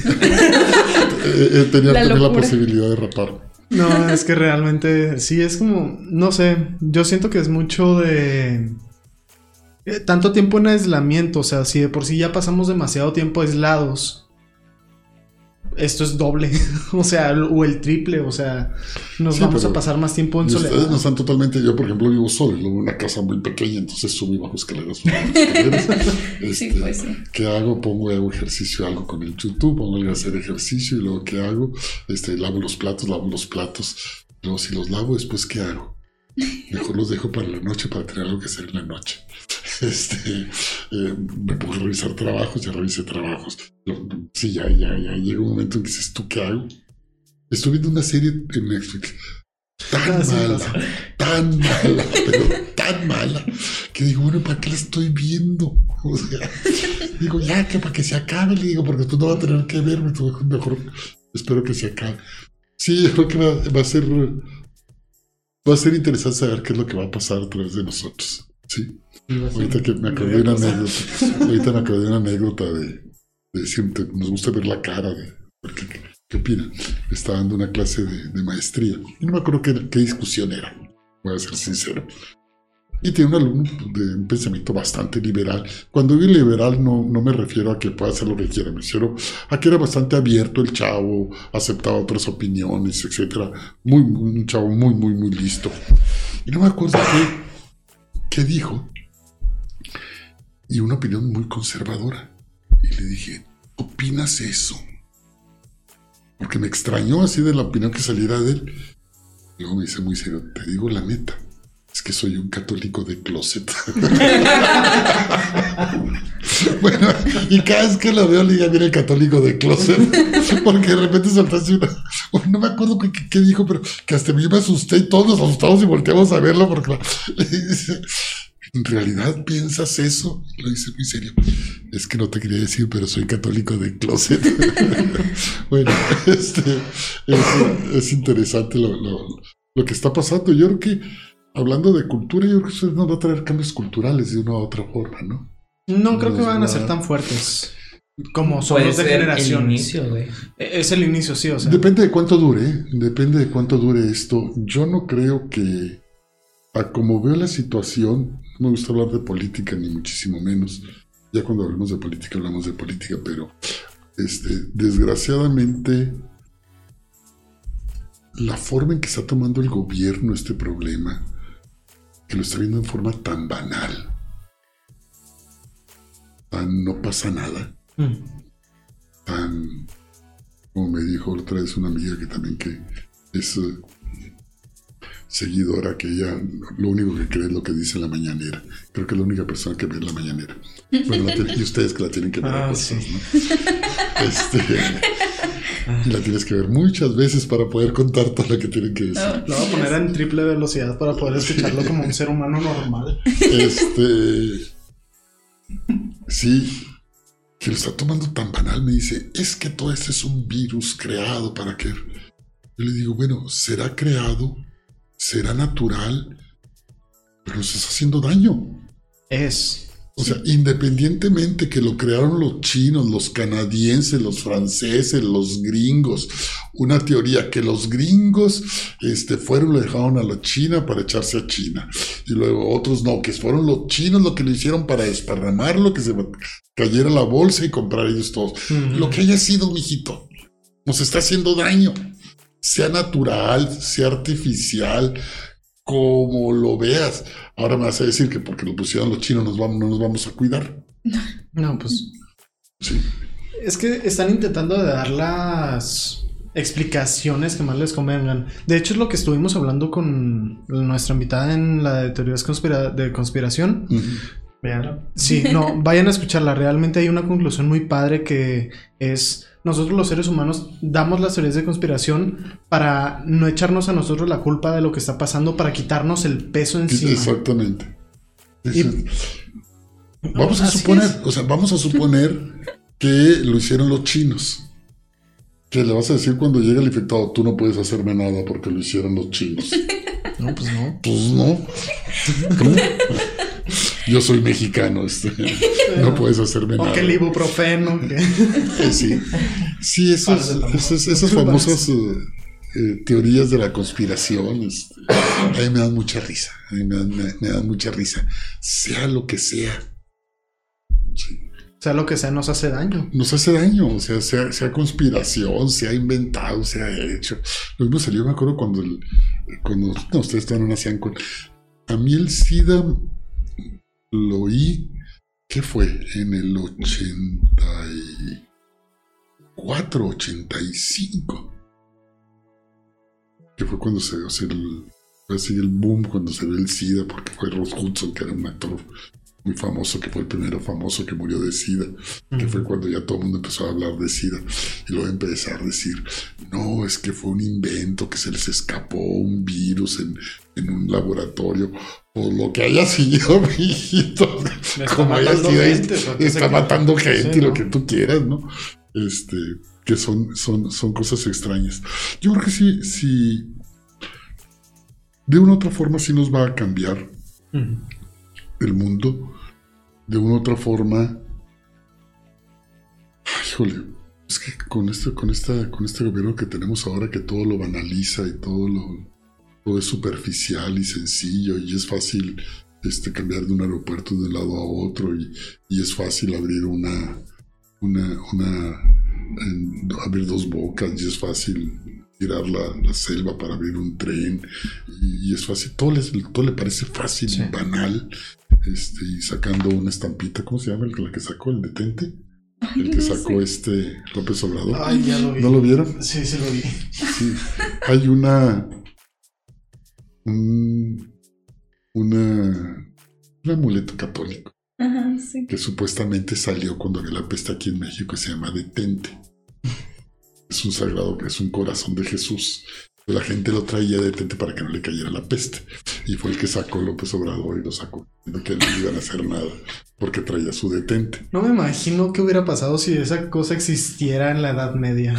Eh, eh, tenía La también la posibilidad de raparme. No, es que realmente sí es como, no sé, yo siento que es mucho de eh, tanto tiempo en aislamiento, o sea, si de por sí ya pasamos demasiado tiempo aislados, esto es doble, [LAUGHS] o sea, o el triple, o sea, nos Sí, vamos a pasar más tiempo en Y ustedes soledad. no están totalmente, yo por ejemplo vivo solo, vivo en una casa muy pequeña, entonces subo y bajo escaleras. subo [LAUGHS] bajo escaleras. Sí, Este, pues sí. ¿Qué hago? Pongo hago ejercicio, algo con el YouTube, pongo a hacer ejercicio y luego ¿qué hago? Este, lavo los platos, lavo los platos. Luego si los lavo, después ¿qué hago? Mejor los dejo para la noche para tener algo que hacer en la noche. [LAUGHS] Este, eh, me pongo a revisar trabajos, ya revisé trabajos. Sí, ya, ya, ya llega un momento en que dices, ¿tú qué hago? Estoy viendo una serie en Netflix tan Ah, sí, mala, pasa. tan mala, [LAUGHS] pero tan mala, que digo, bueno, ¿para qué la estoy viendo? O sea, digo, ya, que para que se acabe, le digo, porque tú no vas a tener que verme, tú mejor espero que se acabe. Sí, yo creo que va, va a ser va a ser interesante saber qué es lo que va a pasar a través de nosotros. Sí. Ahorita que me acordé de una anécdota, ahorita me acordé de una anécdota de, de te- nos gusta ver la cara de, porque, ¿qué, qué opina? Estaba dando una clase de, de maestría y no me acuerdo qué, qué discusión era, voy a ser sincero. Y tiene un alumno de un pensamiento bastante liberal. Cuando digo liberal no, no me refiero a que pueda hacer lo que quiera, me refiero a que era bastante abierto el chavo, aceptaba otras opiniones. Muy, muy- un chavo muy, muy, muy listo. Y no me acuerdo qué, qué dijo. Y una opinión muy conservadora. Y le dije, ¿opinas eso? Porque me extrañó así de la opinión que saliera de él. Luego me dice muy serio, te digo la neta, es que soy un católico de closet. [LAUGHS] bueno, y cada vez que lo veo le digo, mira el católico de closet, [LAUGHS] porque de repente soltaste una, no me acuerdo qué, dijo, pero que hasta mí me asusté y todos nos asustamos y volteamos a verlo porque [LAUGHS] dice, ¿en realidad piensas eso? Y lo dice muy serio. Es que no te quería decir, pero soy católico de closet. [LAUGHS] bueno, [LAUGHS] este, es, es interesante lo, lo- lo que está pasando. Yo creo que, hablando de cultura, yo creo que eso nos va a traer cambios culturales de una u otra forma, ¿no? No creo que van a ser tan fuertes como son los de el generaciones. inicio, güey. E- Es el inicio, sí, o sea. Depende de cuánto dure, ¿eh? depende de cuánto dure esto. Yo no creo que, a como veo la situación, no me gusta hablar de política ni muchísimo menos. Ya cuando hablemos de política hablamos de política, pero este, desgraciadamente la forma en que está tomando el gobierno este problema, que lo está viendo en forma tan banal, tan no pasa nada Mm. tan como me dijo otra vez una amiga que también que es seguidora que ella lo único que cree es lo que dice la mañanera creo que es la única persona que ve la mañanera Bueno, la tiene- y ustedes que la tienen que ver a Ah, cosas, sí. ¿no? Este, y la tienes que ver muchas veces para poder contar todo lo que tienen que decir Oh, Lo voy a poner en triple velocidad para poder escucharlo como un ser humano normal. Este. Sí. Que lo está tomando tan banal. Me dice, es que todo esto es un virus creado para que. Yo le digo, bueno, será creado, será natural, pero nos está haciendo daño. Es. O sea, independientemente que lo crearon los chinos, los canadienses, los franceses, los gringos, una teoría que los gringos este, fueron, lo dejaron a la China para echarse a China. Y luego otros no, que fueron los chinos lo que lo hicieron para desparramarlo, que se cayera la bolsa y comprar ellos todos. Lo que haya sido, mijito, nos está haciendo daño. Sea natural, sea artificial, como lo veas. Ahora me vas a decir que porque lo pusieron los chinos nos vamos, no nos vamos a cuidar. [LAUGHS] No, pues. Sí. Es que están intentando de dar las explicaciones que más les convengan. De hecho, es lo que estuvimos hablando con nuestra invitada en la de teorías conspira- de conspiración. Veanla. Sí, no, vayan a escucharla. Realmente hay una conclusión muy padre que es nosotros los seres humanos damos las teorías de conspiración para no echarnos a nosotros la culpa de lo que está pasando, para quitarnos el peso encima. Exactamente. Y- vamos a suponer, es. o sea, vamos a suponer que lo hicieron los chinos. Que le vas a decir cuando llega el infectado, tú no puedes hacerme nada porque lo hicieron los chinos. [LAUGHS] No, pues no. Pues no. ¿Cómo? Yo soy mexicano, este, [LAUGHS] no puedes hacerme O nada. que el ibuprofeno. que- Eh, sí, sí esos- esas famosas eh, eh, teorías de la conspiración, este, a mí me dan mucha risa, a mí me dan, me- me dan mucha risa, sea lo que sea, sí, sea lo que sea, nos hace daño. nos hace daño, o sea, sea, sea conspiración, sea inventado, sea hecho. Lo mismo salió, me acuerdo cuando, el- cuando no, ustedes todavía no nacían con... A mí el SIDA lo oí, ¿qué fue? En el 84, 85. Que fue cuando se, o sea, el, así el boom cuando se ve el SIDA, porque fue Ross Hudson, que era un actor muy famoso, que fue el primero famoso que murió de SIDA que fue cuando ya todo el mundo empezó a hablar de SIDA y luego empezar a decir, no, es que fue un invento, que se les escapó un virus en, en un laboratorio, o lo que haya sido, [LAUGHS] mijito, Me está como haya sido, gente, está que- matando gente Sí, y lo ¿no? que tú quieras, ¿no? Este, que son, son, son cosas extrañas. Yo creo que sí, sí, de una u otra forma sí nos va a cambiar el mundo de una u otra forma. Híjole, es que con este, con esta, con este gobierno que tenemos ahora que todo lo banaliza y todo lo todo es superficial y sencillo y es fácil este, cambiar de un aeropuerto de un lado a otro y, y es fácil abrir una una, abrir dos bocas y es fácil tirar la, la selva para abrir un tren y, y es fácil todo le, todo le parece fácil Sí. y banal este, y sacando una estampita ¿cómo se llama el, la que sacó el detente? el que no sacó sé. este López Obrador Ay, ya lo vi. ¿no lo vieron? Sí, sí lo vi. Sí, hay una. un- una. un amuleto católico Ajá, sí. que supuestamente salió cuando había la peste aquí en México y se llama Detente. Es un sagrado que es un corazón de Jesús. La gente lo traía detente para que no le cayera la peste. Y fue el que sacó López Obrador y lo sacó. diciendo que no iban a hacer nada porque traía su detente. No me imagino qué hubiera pasado si esa cosa existiera en la Edad Media.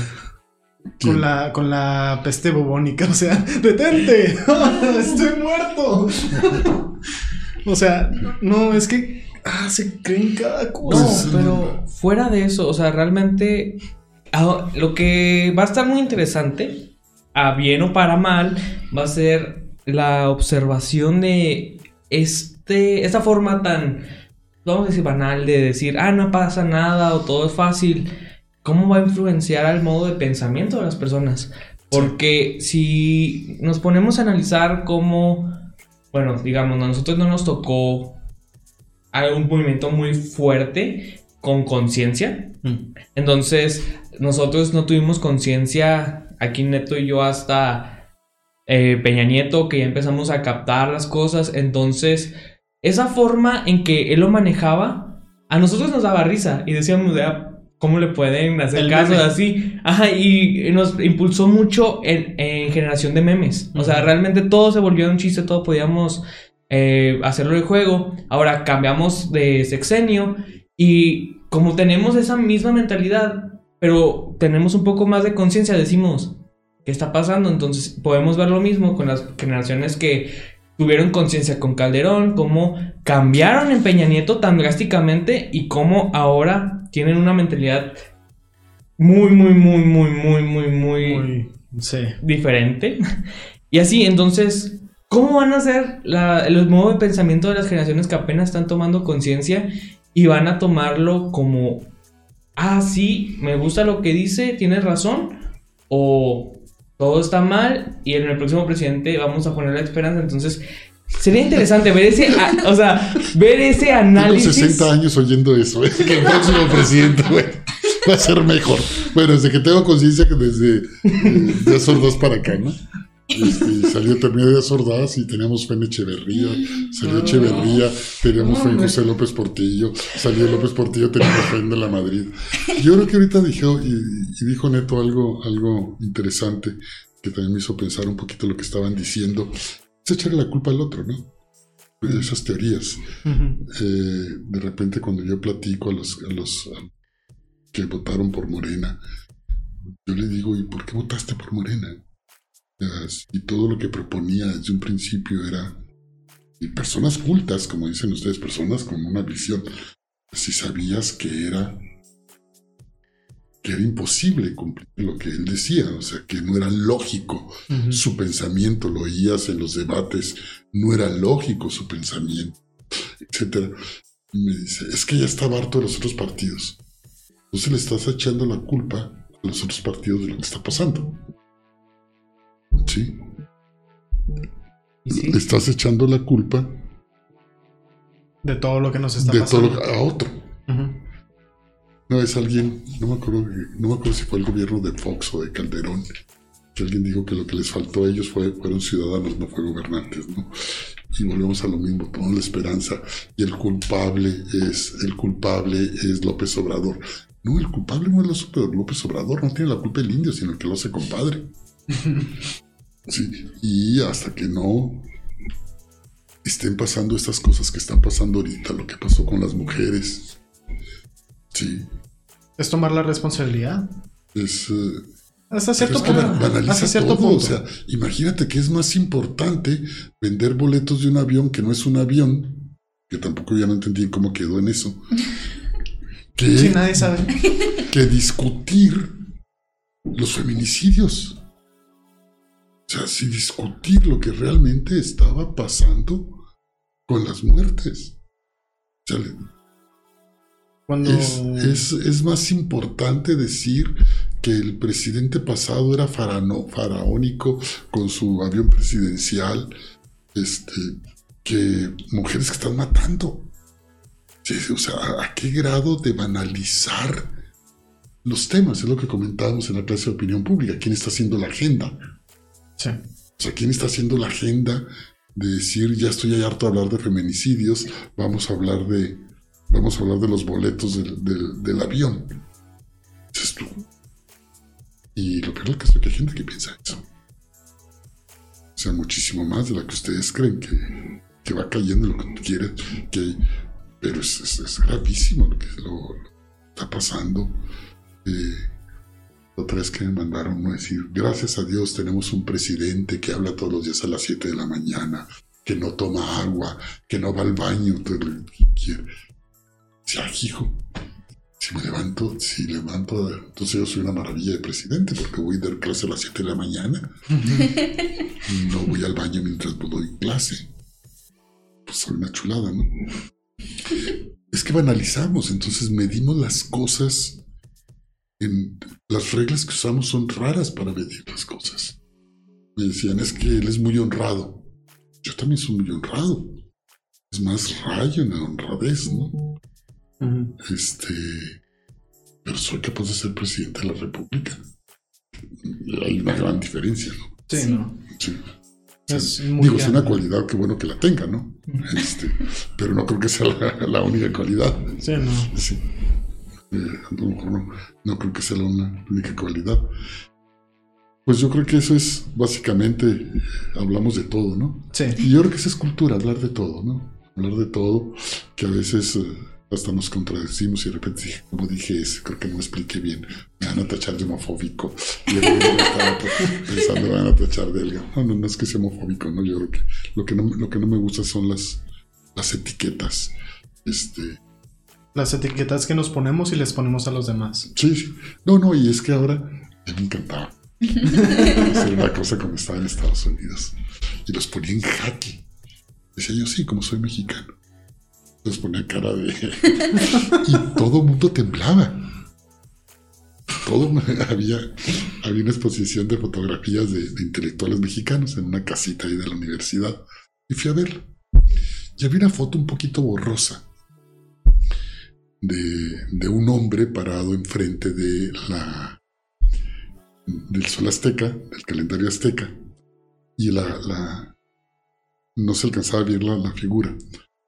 ¿Quién? Con la, con la peste bubónica, o sea, detente, [LAUGHS] estoy muerto. o sea, no, es que Ah, se creen cada No, cosa. Pues, pero fuera de eso, o sea, realmente ah, lo que va a estar muy interesante, a bien o para mal, va a ser la observación de este, esta forma tan, vamos a decir, banal de decir, ah, no pasa nada o todo es fácil. ¿Cómo va a influenciar al modo de pensamiento de las personas? Porque si nos ponemos a analizar cómo, bueno, digamos, a nosotros no nos tocó algún movimiento muy fuerte con conciencia. Mm. Entonces, nosotros no tuvimos conciencia, aquí Neto y yo, hasta eh, Peña Nieto, que ya empezamos a captar las cosas. Entonces, esa forma en que él lo manejaba, a nosotros nos daba risa y decíamos, "Ah, ¿cómo le pueden hacer El caso meme. así? Ajá, y nos impulsó mucho en, en generación de memes. O sea, realmente todo se volvió un chiste, todo podíamos eh, hacerlo de juego. Ahora cambiamos de sexenio y como tenemos esa misma mentalidad, pero tenemos un poco más de conciencia, decimos, ¿qué está pasando? Entonces podemos ver lo mismo con las generaciones que tuvieron conciencia con Calderón, cómo cambiaron en Peña Nieto tan drásticamente y cómo ahora tienen una mentalidad muy, muy, muy, muy, muy, muy, muy Muy- sí. diferente. [LAUGHS] Y así, entonces, ¿cómo van a ser la, los modos de pensamiento de las generaciones que apenas están tomando conciencia y van a tomarlo como, ah, sí, me gusta lo que dice, tienes razón, o todo está mal y en el próximo presidente vamos a poner la esperanza? Entonces, sería interesante ver ese, a- o sea, ver ese Tengo análisis. 60 años oyendo eso, ¿eh? que el próximo presidente güey, va a ser mejor. Bueno, desde que tengo conciencia que desde eh, de sordas para acá, ¿no? Este, salió también de sordas y teníamos fe en Echeverría, salió Echeverría, teníamos fe en José López Portillo, salió López Portillo, teníamos fe en de la Madrid. Yo creo que ahorita dijo, y, y dijo Neto algo, algo interesante que también me hizo pensar un poquito lo que estaban diciendo, es echarle la culpa al otro, ¿no? Esas teorías eh, de repente cuando yo platico a los, a los que votaron por Morena, yo le digo, ¿y por qué votaste por Morena? Y todo lo que proponía desde un principio era, y personas cultas, como dicen ustedes, personas con una visión, si sabías que era que era imposible cumplir lo que él decía, o sea, que no era lógico su pensamiento, lo oías en los debates, no era lógico su pensamiento, etcétera. Y me dice, es que ya estaba harto de los otros partidos. Entonces le estás echando la culpa a los otros partidos de lo que está pasando. Sí, Y sí, le estás echando la culpa De todo lo que nos está de pasando. todo lo- a otro. Una vez alguien, no me acuerdo, no me acuerdo si fue el gobierno de Fox o de Calderón, que alguien dijo que lo que les faltó a ellos fue, fueron ciudadanos, no fue gobernantes, ¿no? Y volvemos a lo mismo, ponemos la esperanza y el culpable es, el culpable es López Obrador. No, el culpable no es López- López Obrador, no tiene la culpa el indio, sino el que lo hace compadre. [LAUGHS] Sí, y hasta que no estén pasando estas cosas que están pasando ahorita, lo que pasó con las mujeres, sí, Es tomar la responsabilidad. es... eh, Hasta cierto es que punto. banaliza Hasta cierto todo. punto. O sea, imagínate que es más importante vender boletos de un avión que no es un avión, que tampoco ya no entendí cómo quedó en eso, [LAUGHS] que, Sí, nadie sabe. que discutir los feminicidios. O sea, sí discutir lo que realmente estaba pasando con las muertes. O sea, le- Cuando. es, es- es más importante decir que el presidente pasado era farano- faraónico con su avión presidencial, este, que mujeres que están matando. O sea, ¿a, a qué grado de banalizar los temas? Es lo que comentábamos en la clase de opinión pública. ¿Quién está haciendo la agenda? O sea, ¿quién está haciendo la agenda de decir, ya estoy harto de hablar de feminicidios, vamos a hablar de, vamos a hablar de los boletos del, del- del avión? Dices tú. Y lo peor es que hay gente que piensa eso. O sea, muchísimo más de la que ustedes creen que, que va cayendo lo que tú quieres, que pero es, es- gravísimo lo que está pasando. Eh, otra vez que me mandaron no decir, gracias a Dios tenemos un presidente que habla todos los días a las 7 de la mañana, que no toma agua, que no va al baño, "Ay, hijo, si me levanto, si levanto, entonces yo soy una maravilla de presidente porque voy a dar clase a las 7 de la mañana. [LAUGHS] no voy al baño mientras doy clase. Pues soy una chulada, ¿no? Es que banalizamos, entonces medimos las cosas en las reglas que usamos son raras para medir las cosas. Me decían, es que él es muy honrado. Yo también soy muy honrado. Es más rayo en la honradez, ¿no? Ujú. Este. Pero soy capaz de ser presidente de la República. Hay una gran diferencia, ¿no? Sí, no. Sí. Es muy Digo, es una cualidad que bueno que la tenga, ¿no? Este, pero no creo que sea la, la única cualidad. Sí, no. Sí. Eh, a lo mejor no, no creo que sea la única cualidad. Pues yo creo que eso es básicamente, hablamos de todo, ¿no? Sí. Y yo creo que esa es cultura, hablar de todo, ¿no? Hablar de todo, que a veces eh, hasta nos contradecimos y de repente dije, como dije eso, creo que no me expliqué bien. Me van a tachar de homofóbico. Y estaba [LAUGHS] pensando, me van a tachar de algo. No, no, no es que sea homofóbico, ¿no? Yo creo que lo que no, lo que no me gusta son las, las etiquetas. Este, Las etiquetas que nos ponemos y les ponemos a los demás. Sí, sí. No, no, y es que ahora a mí me encantaba. [LAUGHS] Hacer una cosa como estaba en Estados Unidos. Y los ponía en jaque. Decía yo, sí, como soy mexicano. Les ponía cara de. [LAUGHS] y todo el mundo temblaba. Todo [LAUGHS] había, había una exposición de fotografías de, de intelectuales mexicanos en una casita ahí de la universidad. Y fui a verlo. Y había una foto un poquito borrosa de, un hombre parado enfrente de la del sol azteca, del calendario azteca, y la, no se alcanzaba ver la, la figura,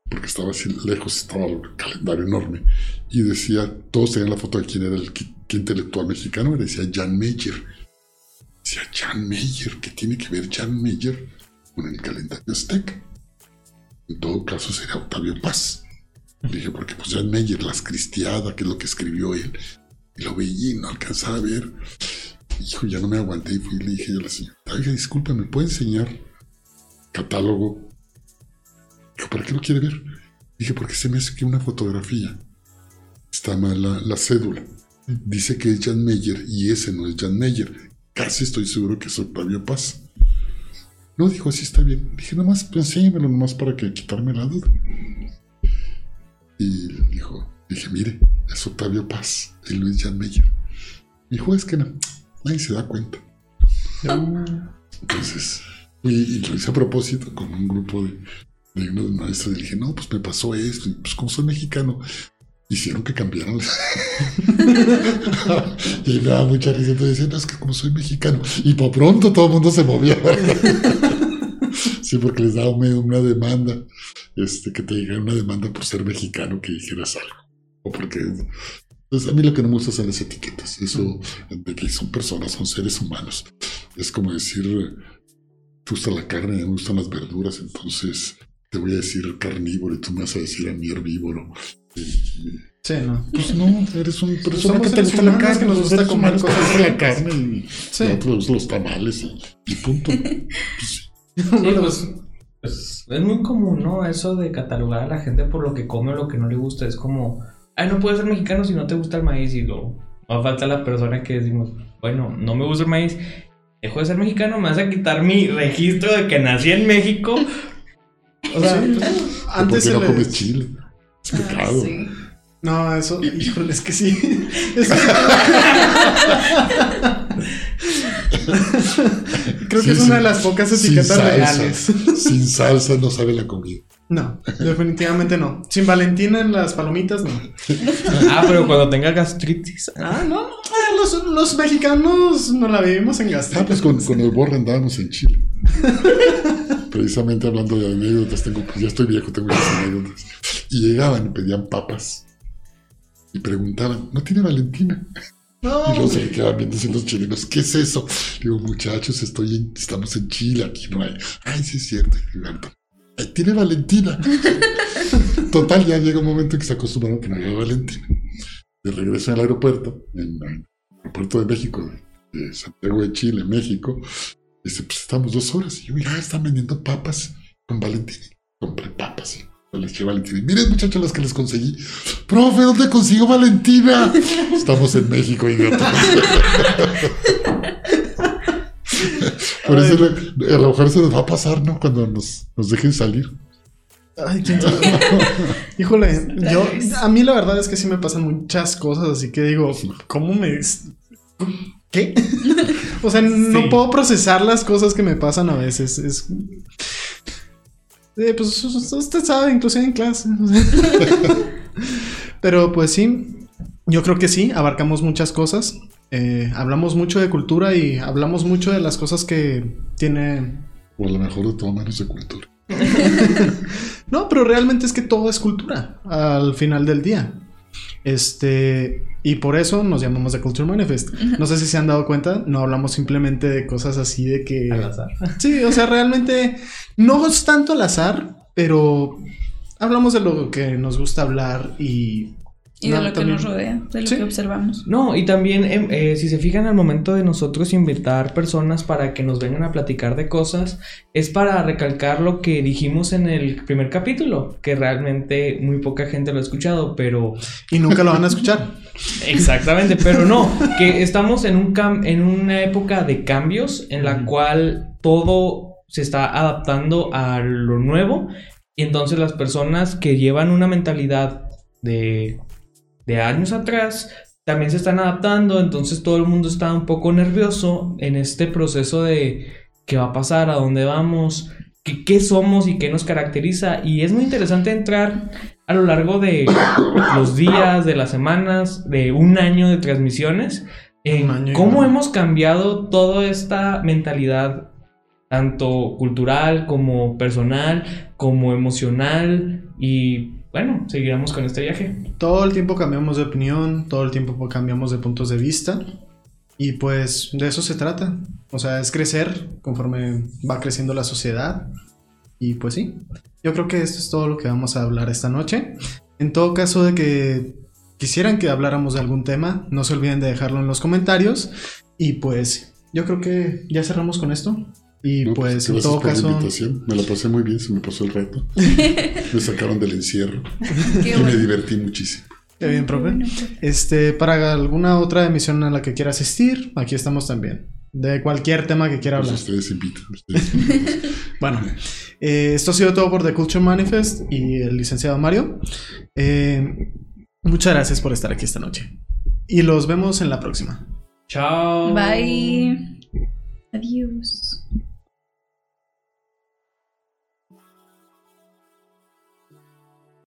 porque estaba así lejos, estaba el calendario enorme, y decía, todos tenían la foto de quién era el intelectual mexicano, y decía Jan Meyer. Decía Jan Meyer, ¿qué tiene que ver Jan Meyer con el calendario azteca? En todo caso sería Octavio Paz. Dije, porque pues Jan Meyer, Las Cristiadas, que es lo que escribió él, y lo veía y no alcanzaba a ver. Hijo, ya no me aguanté y fui y le dije a la señora, oiga, disculpa, ¿me puede enseñar catálogo? Dijo, ¿para qué lo quiere ver? Dije, porque se me hace que una fotografía está mal la, la cédula. Dice que es Jan Meyer y ese no es Jan Meyer. Casi estoy seguro que es Octavio Paz. No, dijo, así está bien. Dije, nomás, pues, enséñamelo nomás para que quitarme la duda. Y dijo, dije, mire, es Octavio Paz, no es Jan Meyer. Dijo, es que no, nadie se da cuenta. Entonces, y, y lo hice a propósito con un grupo de, de unos maestros. Y dije, no, pues me pasó esto. Y pues como soy mexicano, hicieron que cambiaran. [LAUGHS] y me daba mucha risa. Entonces decían, no, es que como soy mexicano. Y por pronto todo el mundo se movió. [LAUGHS] sí, porque les daba una, una demanda. Este, que te dijeran una demanda por ser mexicano que dijeras algo. O porque. Entonces, a mí lo que no me gusta son las etiquetas. Eso de que son personas, son seres humanos. Es como decir, te gusta la carne, me gustan las verduras, entonces te voy a decir carnívoro y tú me vas a decir a mí herbívoro. Y- Sí, no. pues no, eres un persona que te gusta la carne, que nos los gusta comer cosas gusta la carne y Sí. y otros los tamales y, y punto. [LAUGHS] Pues sí. Sí, pues, es muy común, ¿no? Eso de catalogar a la gente por lo que come o lo que no le gusta. Es como, ay, no puedes ser mexicano si no te gusta el maíz. Y luego, va a falta la persona que decimos, bueno, no me gusta el maíz. Dejo de ser mexicano, me vas a quitar mi registro de que nací en México. O sea, Sí, pues, ¿Por antes qué se no comes chile? Es pecado. Sí. No, eso, híjole, es que sí. Es- [LAUGHS] [LAUGHS] [LAUGHS] Creo que es sí. una de las pocas etiquetas reales. Sin salsa no sabe la comida. No, definitivamente no. Sin Valentina en las palomitas, no. ah, pero cuando tenga gastritis. Ah, no. eh, Los, los mexicanos no la vivimos en Ah, gastritis. pues con, con el borre andábamos en Chile. Precisamente hablando de anécdotas, tengo, pues ya estoy viejo, tengo muchas anécdotas. Y llegaban y pedían papas. Y preguntaban, ¿no tiene Valentina? No, Y luego se me quedaban viendo los chilenos, ¿qué es eso? Digo, muchachos, estoy en- estamos en Chile, aquí no hay. Ay, sí es cierto. "Ay, tiene Valentina. [LAUGHS] Total, ya llega un momento en que se acostumbraron a que no había Valentina. De regreso al aeropuerto, en el aeropuerto de México, de Santiago de Chile, México, dice, pues estamos dos horas. Y yo, ya están vendiendo papas con Valentina. Compré papas. Les eché Valentina. Miren, muchachos, las que les conseguí. Profe, ¿dónde consiguió Valentina? [LAUGHS] Estamos en México, idiota. [LAUGHS] Por eso a lo mejor se nos va a pasar, ¿no? Cuando nos, nos dejen salir. Ay, quién sabe. [LAUGHS] Híjole, yo, a mí la verdad es que sí me pasan muchas cosas, así que digo, ¿cómo me... ¿Qué? o sea, no Sí. puedo procesar las cosas que me pasan a veces. Es... Eh, pues usted sabe, inclusive en clase. [LAUGHS] Pero pues sí, yo creo que sí, abarcamos muchas cosas. Eh, hablamos mucho de cultura y hablamos mucho de las cosas que tiene O a lo mejor de todo menos de cultura. [LAUGHS] No, pero realmente es que todo es cultura al final del día. Este, y por eso nos llamamos The Culture Manifest. No sé si se han dado cuenta, no hablamos simplemente de cosas así de que. Al azar. Sí, o sea, realmente no es tanto al azar, pero hablamos de lo que nos gusta hablar y. Y de lo que nos rodea, de lo Sí. que observamos. No, y también, em, eh, si se fijan al momento de nosotros invitar personas para que nos vengan a platicar de cosas, es para recalcar lo que dijimos en el primer capítulo, que realmente muy poca gente lo ha escuchado, pero Y nunca lo van a escuchar. [LAUGHS] Exactamente, pero no, que estamos en, un cam- en una época de cambios en la cual todo se está adaptando a lo nuevo y entonces las personas que llevan una mentalidad de, de años atrás también se están adaptando, entonces todo el mundo está un poco nervioso en este proceso de qué va a pasar, a dónde vamos, qué, qué somos y qué nos caracteriza. Y es muy interesante entrar a lo largo de [COUGHS] los días, de las semanas, de un año de transmisiones, en cómo hemos cambiado toda esta mentalidad, tanto cultural como personal, como emocional, y bueno, seguiremos con este viaje. Todo el tiempo cambiamos de opinión, todo el tiempo cambiamos de puntos de vista. Y pues de eso se trata. O sea, es crecer conforme va creciendo la sociedad. Y pues sí, yo creo que esto es todo lo que vamos a hablar esta noche. En todo caso de que quisieran que habláramos de algún tema, no se olviden de dejarlo en los comentarios. Y pues yo creo que ya cerramos con esto. Y No, pues en gracias todo por la caso... invitación. Me la pasé muy bien, se me pasó el reto. [LAUGHS] me sacaron del encierro Qué y me divertí muchísimo. Qué bien, profe. Este, para alguna otra emisión a la que quiera asistir, aquí estamos también. De cualquier tema que quiera Pues hablar. ustedes invitan. Ustedes invitan. [LAUGHS] Bueno, eh, esto ha sido todo por The Culture Manifest y el licenciado Mario. Eh, muchas gracias por estar aquí esta noche. Y los vemos en la próxima. Chao. Bye. Adiós.